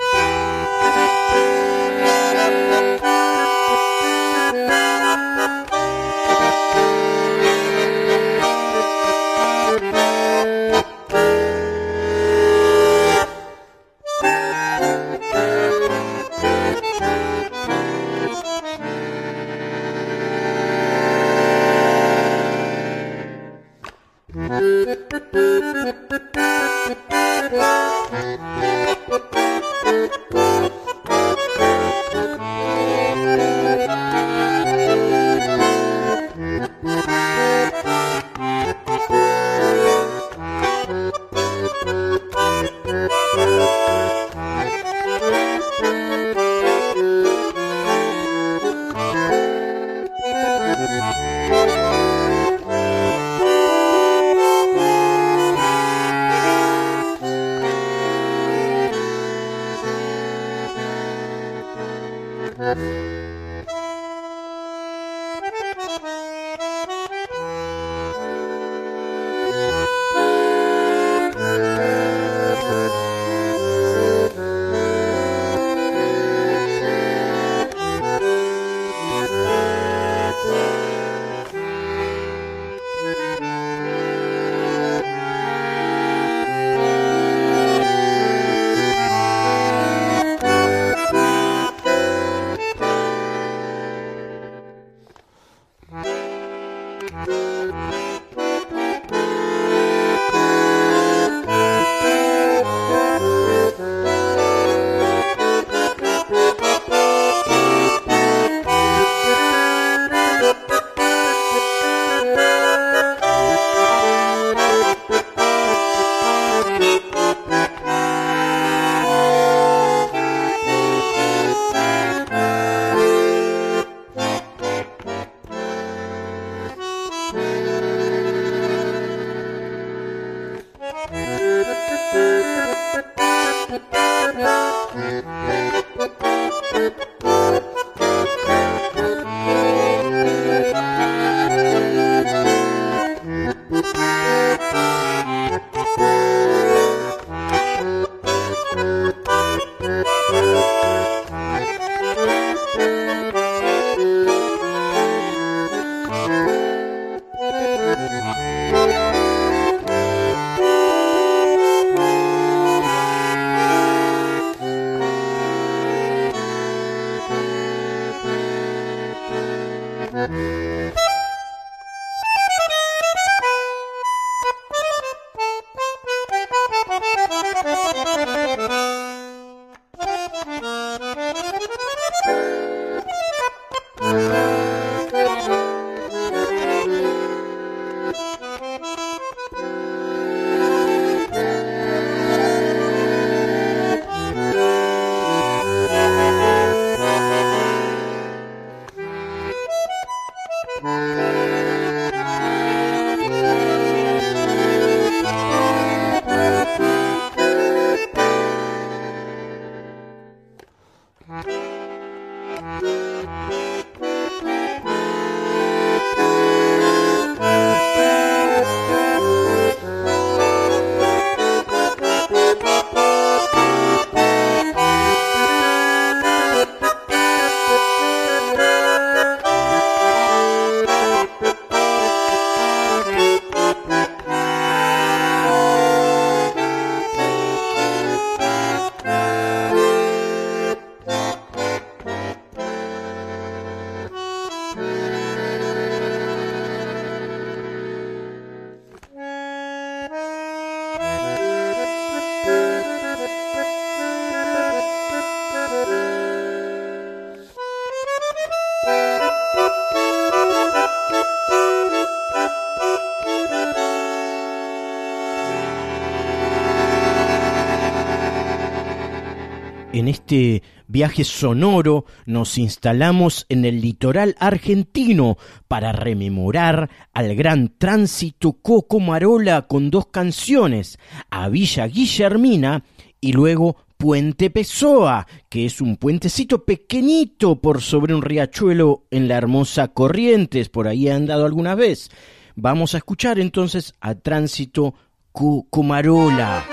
Este viaje sonoro nos instalamos en el litoral argentino para rememorar al gran tránsito Coco Marola con dos canciones, a Villa Guillermina y luego Puente Pessoa, que es un puentecito pequeñito por sobre un riachuelo en la hermosa Corrientes, por ahí he andado alguna vez. Vamos a escuchar entonces a Tránsito Cocomarola.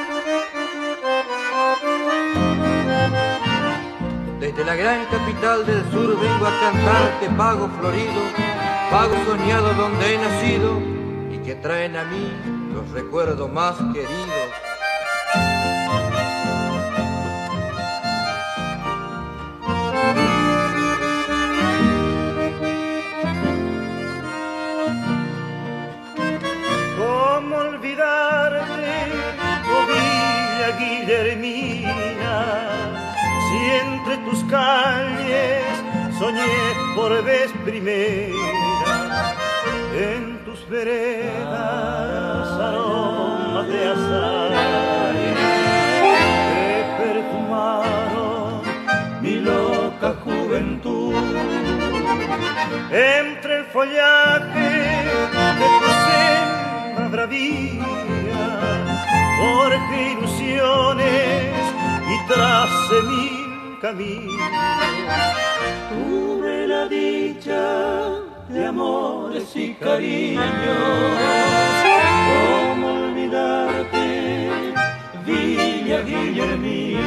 Desde la gran capital del sur vengo a cantarte pago florido, pago soñado donde he nacido y que traen a mí los recuerdos más queridos. ¿Cómo olvidarte, oh Guillermina? Entre tus calles soñé por vez primera, en tus veredas aromas de azar que perfumaron mi loca juventud. Entre el follaje de tu senda bravía, forjé ilusiones y tracé mil caminos. Tuve la dicha de amores y cariños. ¿Cómo olvidarte, Villa Guillermina?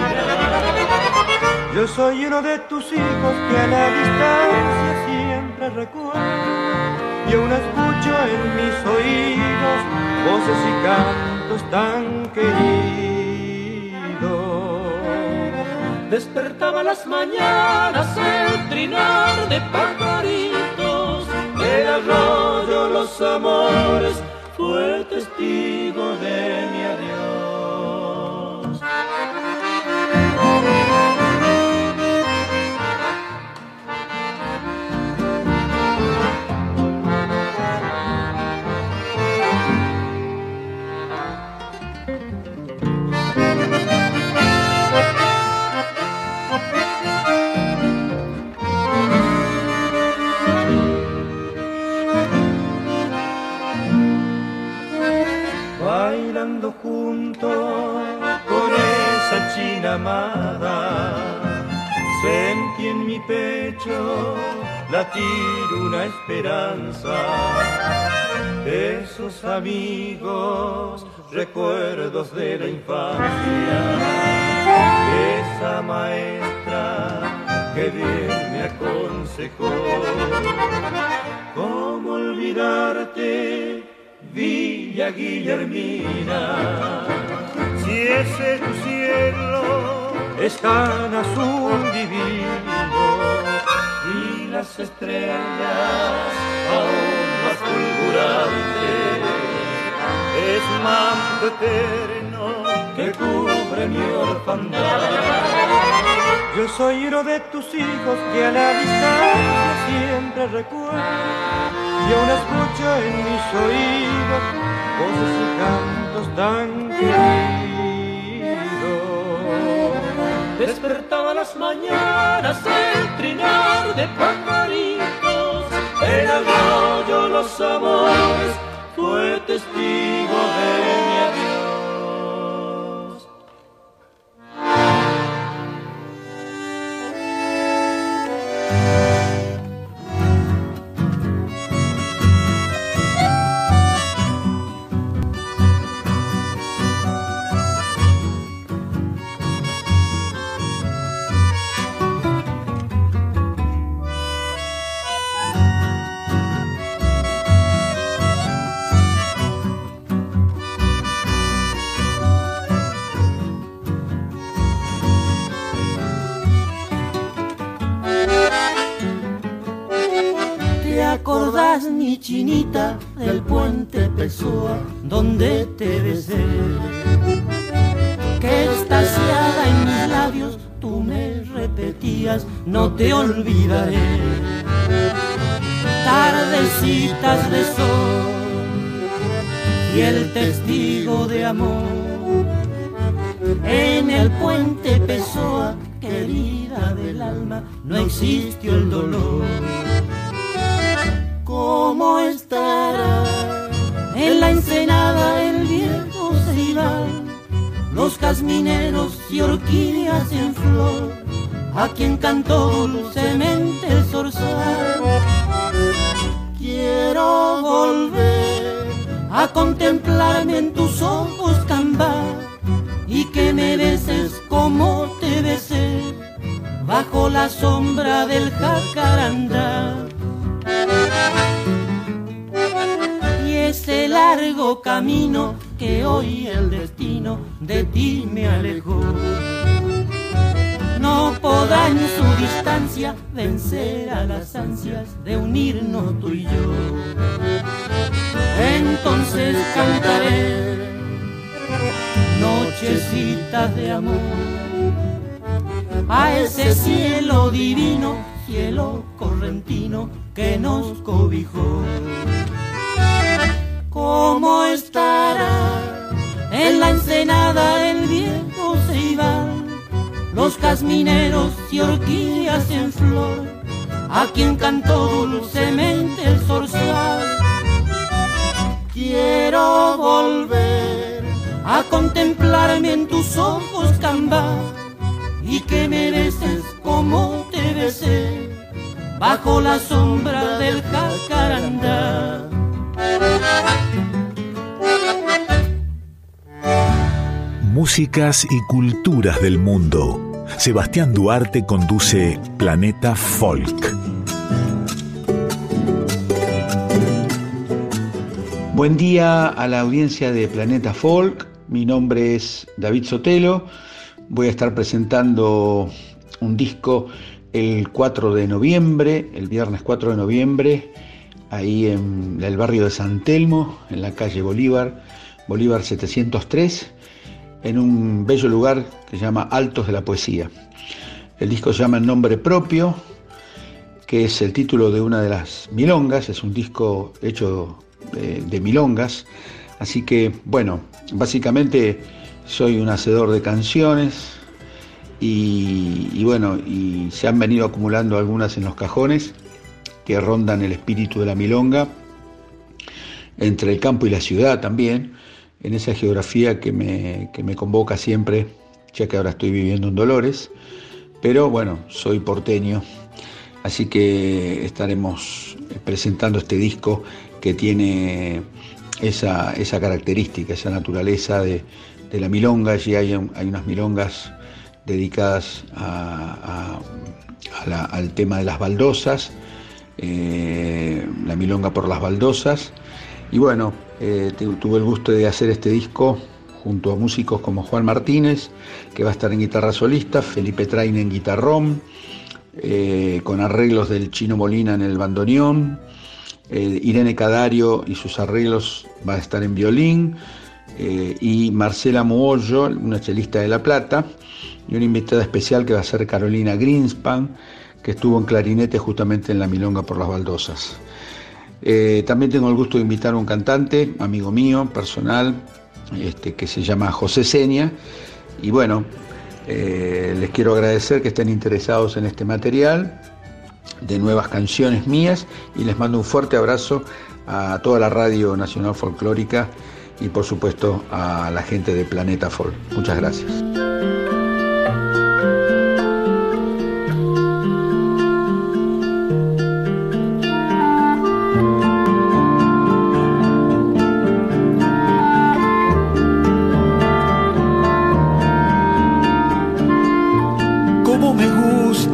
Yo soy uno de tus hijos que a la distancia siempre recuerdo y aún escucho en mis oídos voces y cantos tan queridos. Despertaba las mañanas el trinar de pajaritos, el arroyo, los amores, fue testigo de mi adiós. Esa china amada. Sentí en mi pecho latir una esperanza. Esos amigos, recuerdos de la infancia. Esa maestra que bien me aconsejó. ¿Cómo olvidarte, Villa Guillermina? Si ese tu cielo es tan azul divino y las estrellas aún más fulgurantes, es manto eterno que cubre mi orfandad. Yo soy uno de tus hijos que a la distancia siempre recuerdo y aún escucho en mis oídos voces y cantos tan queridos. Despertaba las mañanas el trinar de pajaritos, el arroyo, los amores, fue testigo de acordás, mi chinita, del puente Pessoa, donde te besé? Que extasiada en mis labios tú me repetías, no te olvidaré. Tardecitas de sol y el testigo de amor. En el puente Pessoa, querida del alma, no existió el dolor. ¿Cómo estará en la ensenada el viejo ceibal? Los jazmineros y orquídeas en flor, a quien cantó dulcemente el zorzal. Quiero volver a contemplarme en tus ojos, Camba, y que me beses como te besé, bajo la sombra del jacarandá. Camino que hoy el destino de ti me alejó. No podrá en su distancia vencer a las ansias de unirnos tú y yo. Entonces cantaré nochecitas de amor a ese cielo divino, cielo correntino que nos cobijó. ¿Cómo estará en la ensenada el viejo ceibal? Los jazmineros y orquídeas en flor, a quien cantó dulcemente el zorzal. Quiero volver a contemplarme en tus ojos, Camba, y que me beses como te besé, bajo la sombra del jacarandá. Músicas y culturas del mundo. Sebastián Duarte conduce Planeta Folk. Buen día a la audiencia de Planeta Folk. Mi nombre es David Sotelo. Voy a estar presentando un disco el 4 de noviembre, el viernes 4 de noviembre, ahí en el barrio de San Telmo, en la calle Bolívar, Bolívar 703, en un bello lugar que se llama Altos de la Poesía. El disco se llama En Nombre Propio, que es el título de una de las milongas, es un disco hecho de, de milongas, así que bueno, básicamente soy un hacedor de canciones y, y, bueno, y se han venido acumulando algunas en los cajones que rondan el espíritu de la milonga, entre el campo y la ciudad también, en esa geografía que me, que me convoca siempre, ya que ahora estoy viviendo en Dolores, pero bueno, soy porteño Así que estaremos presentando este disco que tiene esa, esa característica, esa naturaleza de, de la milonga. Allí hay, hay unas milongas dedicadas a, al tema de las baldosas, eh, la milonga por las baldosas. Y bueno, eh, tuve el gusto de hacer este disco junto a músicos como Juan Martínez, que va a estar en guitarra solista, Felipe Train en guitarrón, eh, con arreglos del Chino Molina en el bandoneón, Irene Cadario y sus arreglos va a estar en violín, y Marcela Moollo, una chelista de La Plata, y una invitada especial que va a ser Carolina Greenspan, que estuvo en clarinete justamente en la Milonga por las Baldosas. también tengo el gusto de invitar a un cantante, amigo mío, personal, este, que se llama José Seña, y bueno, eh, les quiero agradecer que estén interesados en este material de nuevas canciones mías y les mando un fuerte abrazo a toda la Radio Nacional Folclórica y por supuesto a la gente de Planeta Folk. Muchas gracias.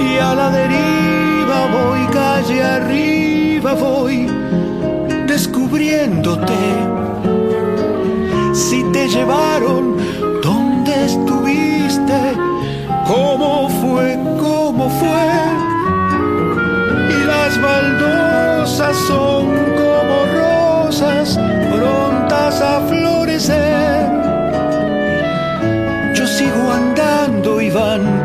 Y a la deriva voy, calle arriba voy, descubriéndote. Si te llevaron, ¿dónde estuviste? ¿Cómo fue? ¿Cómo fue? Y las baldosas son como rosas prontas a florecer. Andando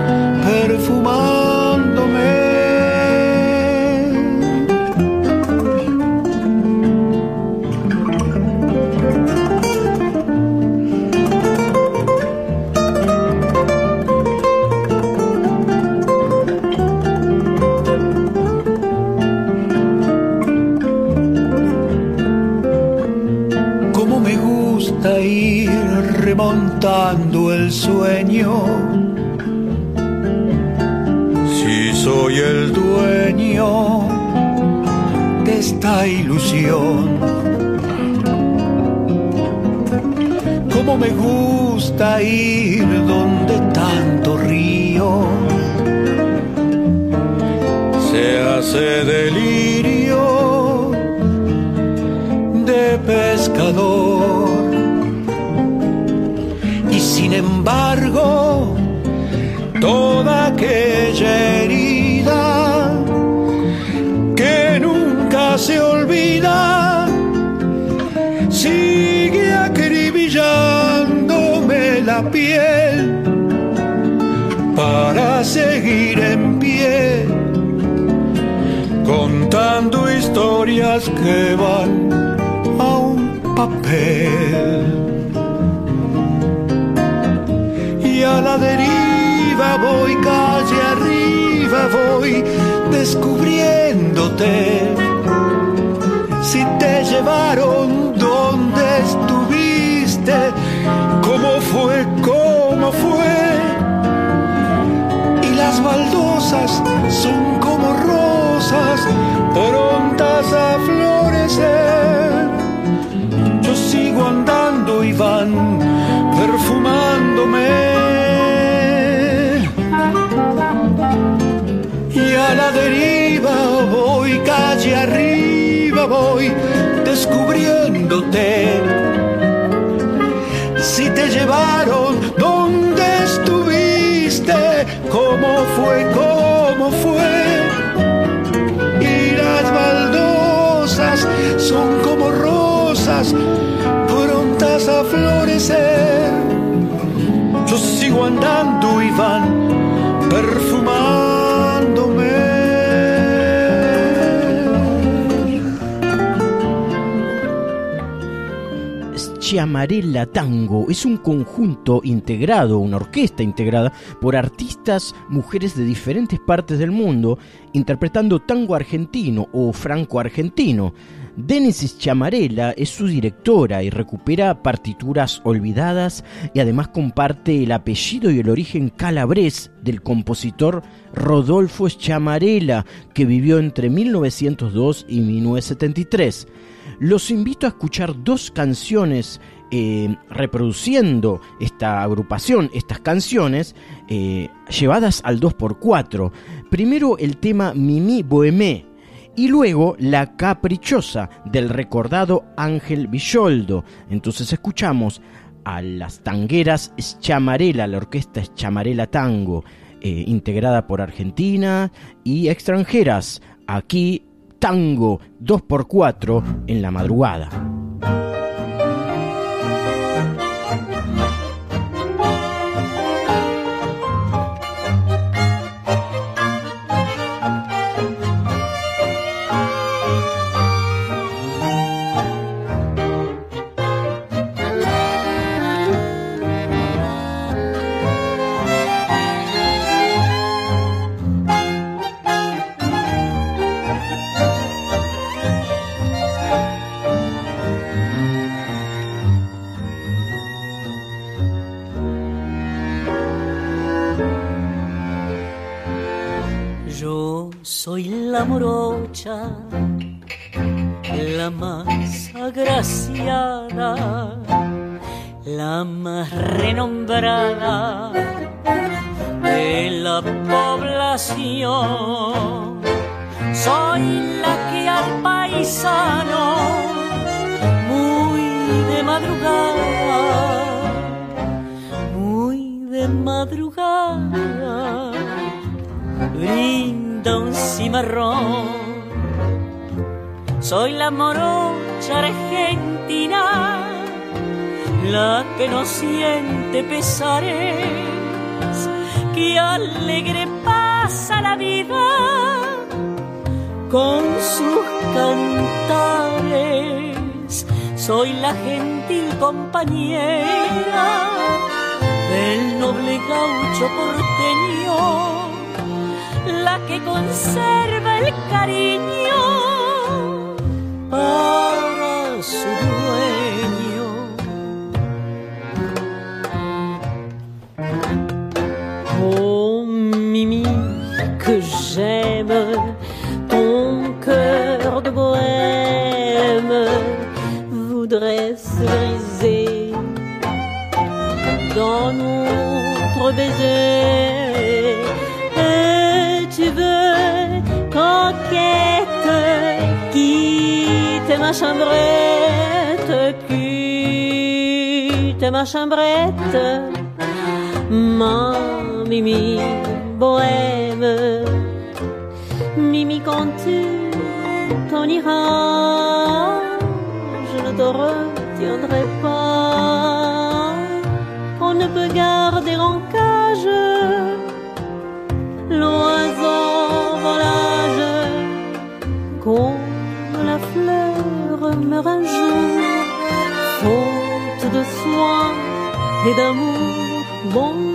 gusta donde tanto río. Se hace delirio de pescador. Sin embargo, toda aquella seguir en pie contando historias que van a un papel. a la deriva voy, calle arriba voy, descubriéndote. las baldosas son como rosas prontas a florecer. Yo sigo andando y van perfumándome. Y a la deriva voy, calle arriba voy, descubriéndote. Si te llevaron, ¿Cómo fue? ¿Cómo fue? Y las baldosas son como rosas prontas a florecer. Yo sigo andando y perfumándome. Chiamarella Tango es un conjunto integrado, una orquesta integrada por artistas mujeres de diferentes partes del mundo interpretando tango argentino o franco-argentino. Denis Chamarella es su directora y recupera partituras olvidadas y además comparte el apellido y el origen calabrés del compositor Rodolfo Chamarella, que vivió entre 1902 y 1973. Los invito a escuchar dos canciones eh, reproduciendo esta agrupación, estas canciones, eh, llevadas al 2x4. Primero el tema Mimi Bohemé y luego La Caprichosa del recordado Ángel Villoldo. Entonces escuchamos a las tangueras Chamarela, la orquesta Chamarela Tango, eh, integrada por Argentina y extranjeras. Aquí tango 2x4 en la madrugada. Soy la morocha, la más agraciada, la más renombrada de la población. Soy la que al paisano, muy de madrugada, muy de madrugada, brinda un cimarrón. Soy la morocha argentina, la que no siente pesares, que alegre pasa la vida con sus cantares. Soy la gentil compañera del noble gaucho porteño, la que conserva el cariño para su dueño. Oh Mimi, que j'aime ton cœur de bohème voudrait se briser dans notre baiser. Coquette, quitte ma chambrette, quitte ma chambrette, ma Mimi bohème. Mimi, quand tu t'en iras, je ne te retiendrai pas. On ne peut garder meurt un jour, faute de soin et d'amour, mon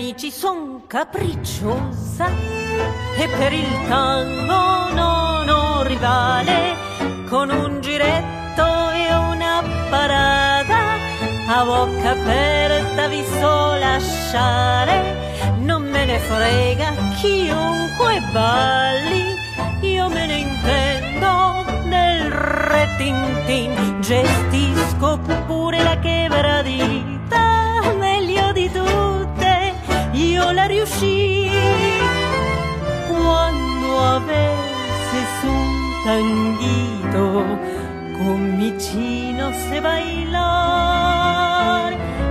amici, son capricciosa e per il tango non ho rivale. Con un giretto e una parata a bocca aperta vi so lasciare. Non me ne frega chiunque balli, io me ne intendo del retintin. Gestisco pure la quebradita, riuscì quando avesses un tanguito con mi chino se bailar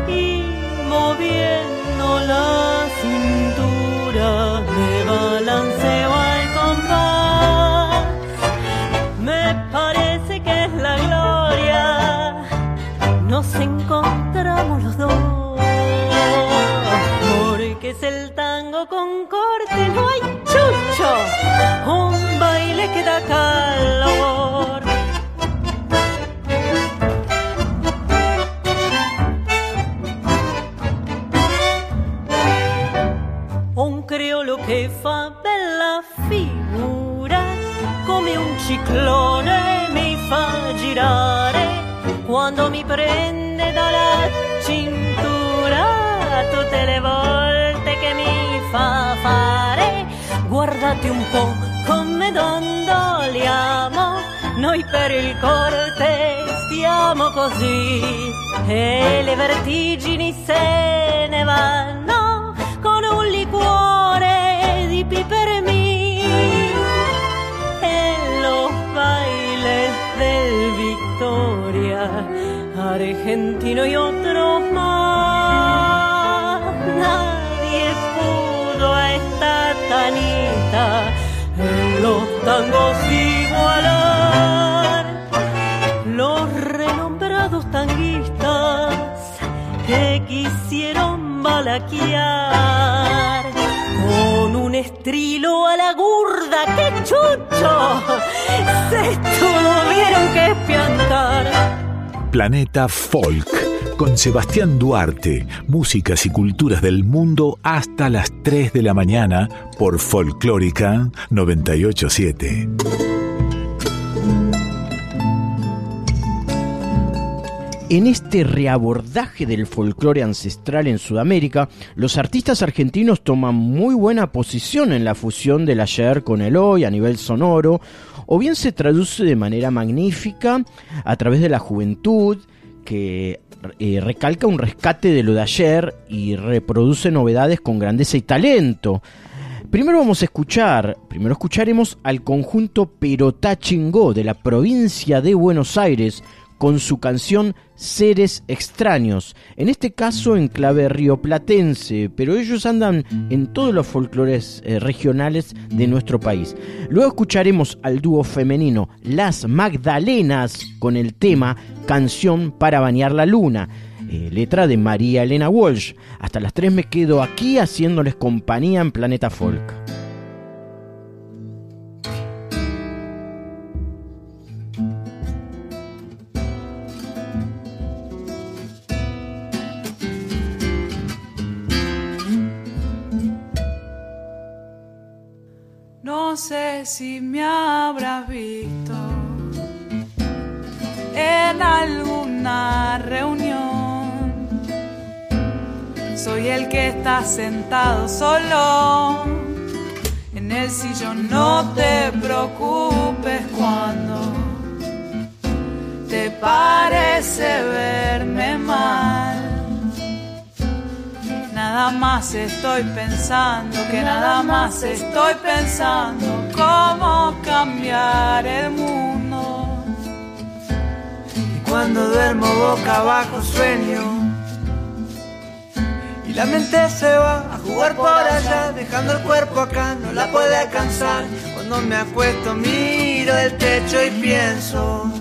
y moviendo la cintura me balanceo al compás. Me parece que es la gloria, nos encontramos los dos, porque es el tango con corte, no hay chucho, un baile que da calor. Un criollo che fa bella figura, come un ciclone mi fa girare, quando mi prende dalla cintura tutte le volte fa fare. Guardate un po' come dondoliamo, noi per il corte stiamo così e le vertigini se ne vanno con un liquore di pipermi e los bailes del Victoria, argentino y otros más. En los tangos igualar. Los renombrados tanguistas que quisieron balaquear con un estrilo a la gurda, ¡qué chucho! Se tuvieron que espiantar. Planeta Folk con Sebastián Duarte, músicas y culturas del mundo hasta las 3 de la mañana por Folclórica 987. En este reabordaje del folclore ancestral en Sudamérica, los artistas argentinos toman muy buena posición en la fusión del ayer con el hoy a nivel sonoro, o bien se traduce de manera magnífica a través de la juventud que eh, recalca un rescate de lo de ayer y reproduce novedades con grandeza y talento. Primero vamos a escuchar, primero escucharemos al conjunto Perotá Chingó de la provincia de Buenos Aires con su canción Seres Extraños, en este caso en clave rioplatense, pero ellos andan en todos los folclores eh, regionales de nuestro país. Luego escucharemos al dúo femenino Las Magdalenas con el tema Canción para bañar la luna. eh, letra de María Elena Walsh. Hasta las 3 me quedo aquí haciéndoles compañía en Planeta Folk. Sé si me habrás visto en alguna reunión. Soy el que está sentado solo en el sillón. No te preocupes cuando te parece verme mal. Nada más estoy pensando, que nada más estoy pensando cómo cambiar el mundo. Y cuando duermo boca abajo sueño. Y la mente se va a jugar por allá, dejando el cuerpo acá, no la puede alcanzar. Cuando me acuesto miro el techo y pienso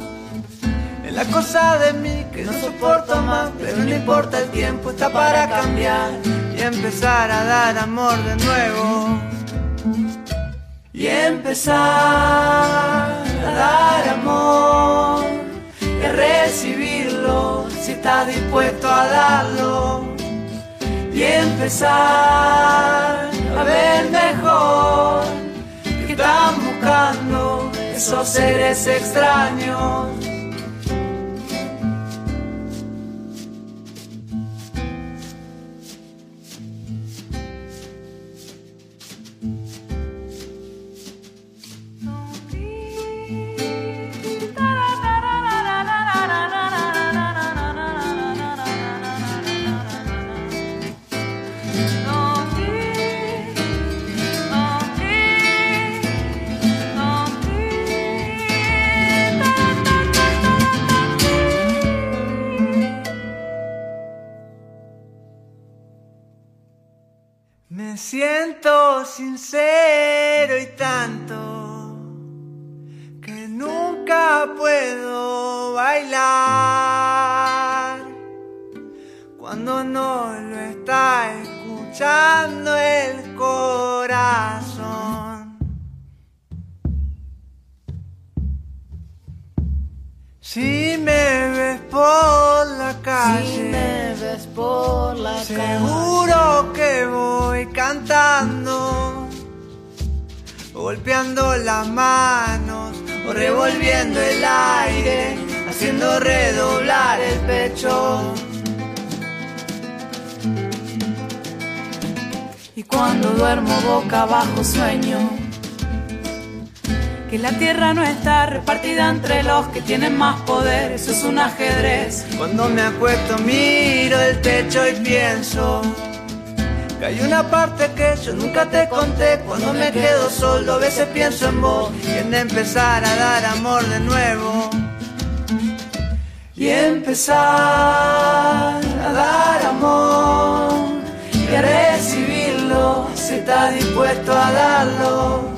en la cosa de mí que no soporto más, pero no importa el tiempo, está para cambiar y empezar a dar amor de nuevo. Y empezar a dar amor y a recibirlo si estás dispuesto a darlo. Y empezar a ver mejor que están buscando esos seres extraños. Siento sincero y tanto que nunca puedo bailar cuando no lo está escuchando el corazón. Si me ves por la calle, Si me ves por la Seguro que voy cantando, golpeando las manos o revolviendo el aire, haciendo redoblar el pecho. Y cuando duermo boca abajo sueño que la tierra no está repartida entre los que tienen más poder, eso es un ajedrez. Cuando me acuesto miro el techo y pienso que hay una parte que yo nunca te conté. Cuando me quedo solo a veces pienso en vos y en empezar a dar amor de nuevo. Y empezar a dar amor y a recibirlo si estás dispuesto a darlo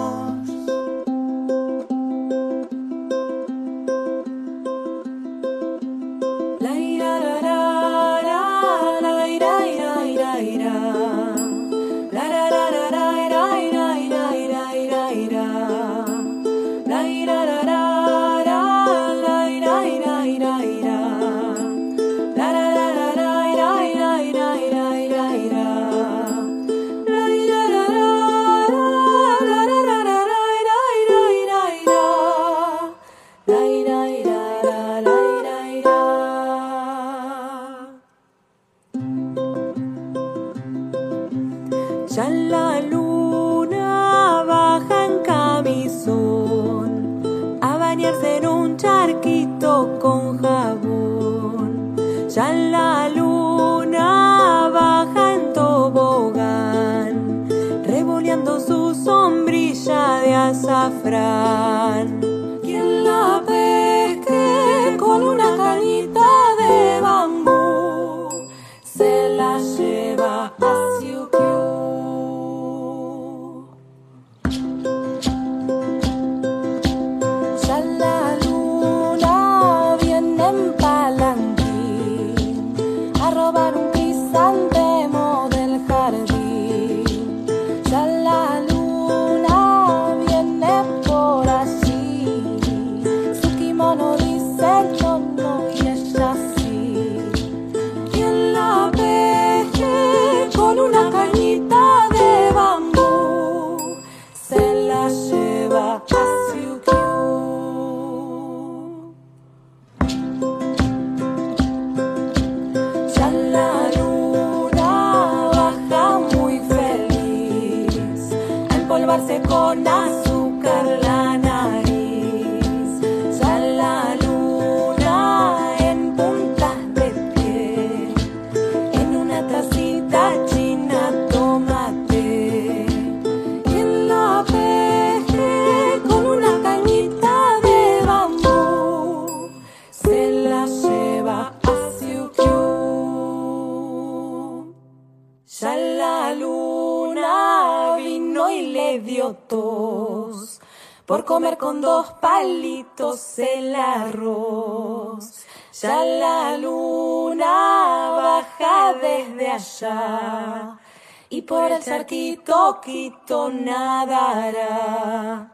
Quito nadará.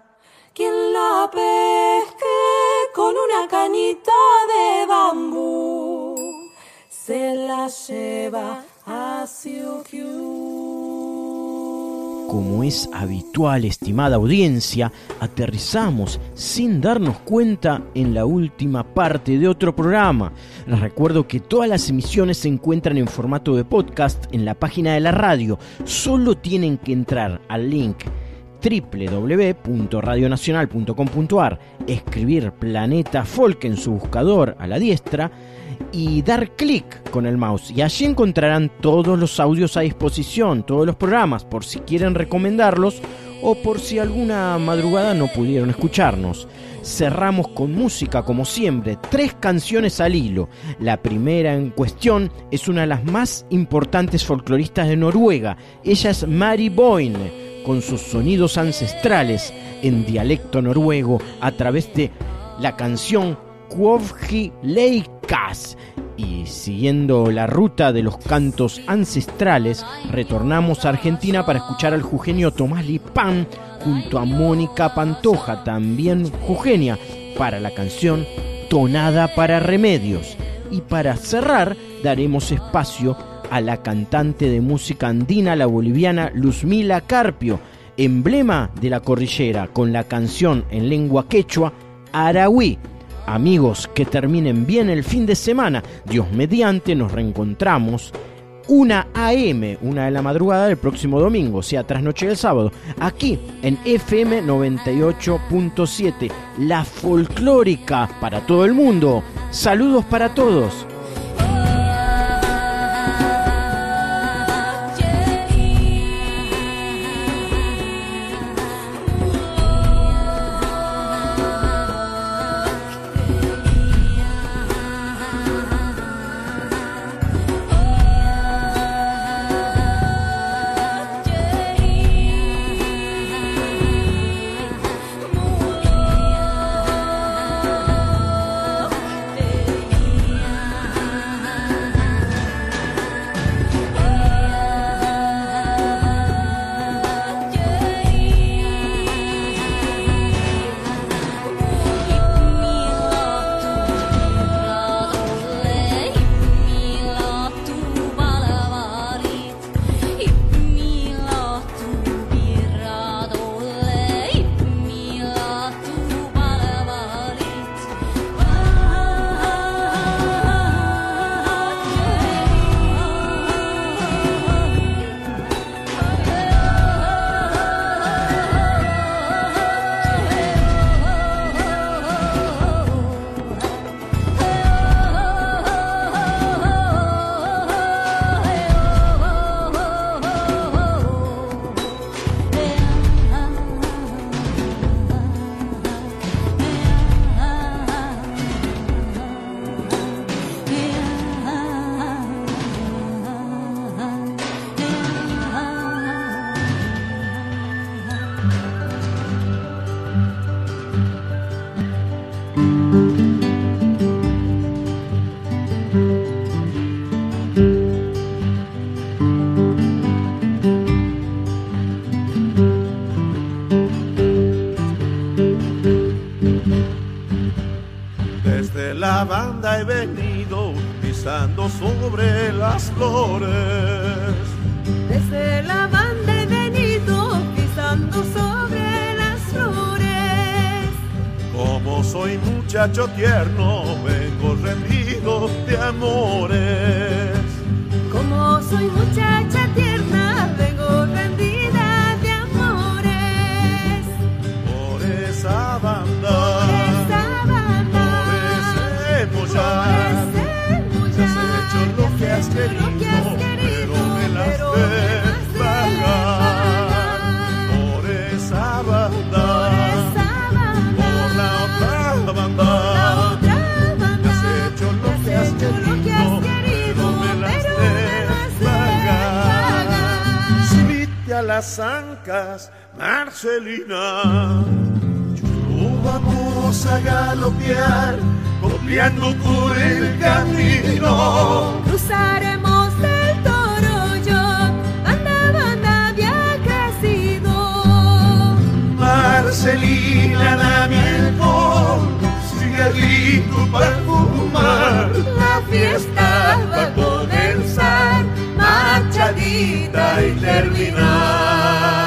Quien la pesque con una cañita de bambú se la lleva a Siukiu. Como es habitual, estimada audiencia, aterrizamos sin darnos cuenta en la última parte de otro programa. Les recuerdo que todas las emisiones se encuentran en formato de podcast en la página de la radio. Solo tienen que entrar al link www.radionacional.com.ar, escribir Planeta Folk en su buscador a la diestra y dar clic con el mouse. Y allí encontrarán todos los audios a disposición, todos los programas, por si quieren recomendarlos o por si alguna madrugada no pudieron escucharnos. Cerramos con música como siempre, tres canciones al hilo. La primera en cuestión es una de las más importantes folcloristas de Noruega. Ella es Mari Boine con sus sonidos ancestrales en dialecto noruego a través de la canción Kvovji Leikas. Y siguiendo la ruta de los cantos ancestrales, retornamos a Argentina para escuchar al jujeño Tomás Lipán junto a Mónica Pantoja, también jujeña, para la canción Tonada para Remedios. Y para cerrar, daremos espacio a la cantante de música andina, la boliviana Luzmila Carpio, emblema de la cordillera, con la canción en lengua quechua Arahui. Amigos, que terminen bien el fin de semana. Dios mediante, nos reencontramos. Una AM, una de la madrugada del próximo domingo, o sea, trasnoche del sábado, aquí en FM 98.7, la folclórica para todo el mundo. Saludos para todos. Las ancas, Marcelina. Yo vamos a galopear, copiando por el camino. cruzaremos el Toroyo. Banda, banda había crecido. Marcelina, dame alcohol, cigarrito para fumar. La fiesta va comenzar, infinita y terminal.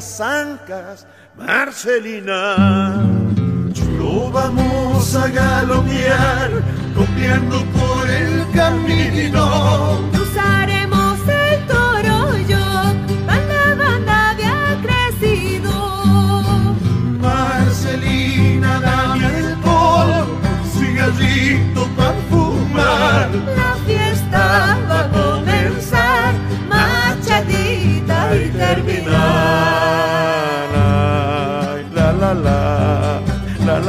Las ancas, Marcelina. Chulo, vamos a galopear, copiando por el camino. Cruzaremos el Toroyo. Banda, banda había crecido. Marcelina, dame alcohol, cigarrito para fumar. La fiesta va a comenzar, machadita y terminar.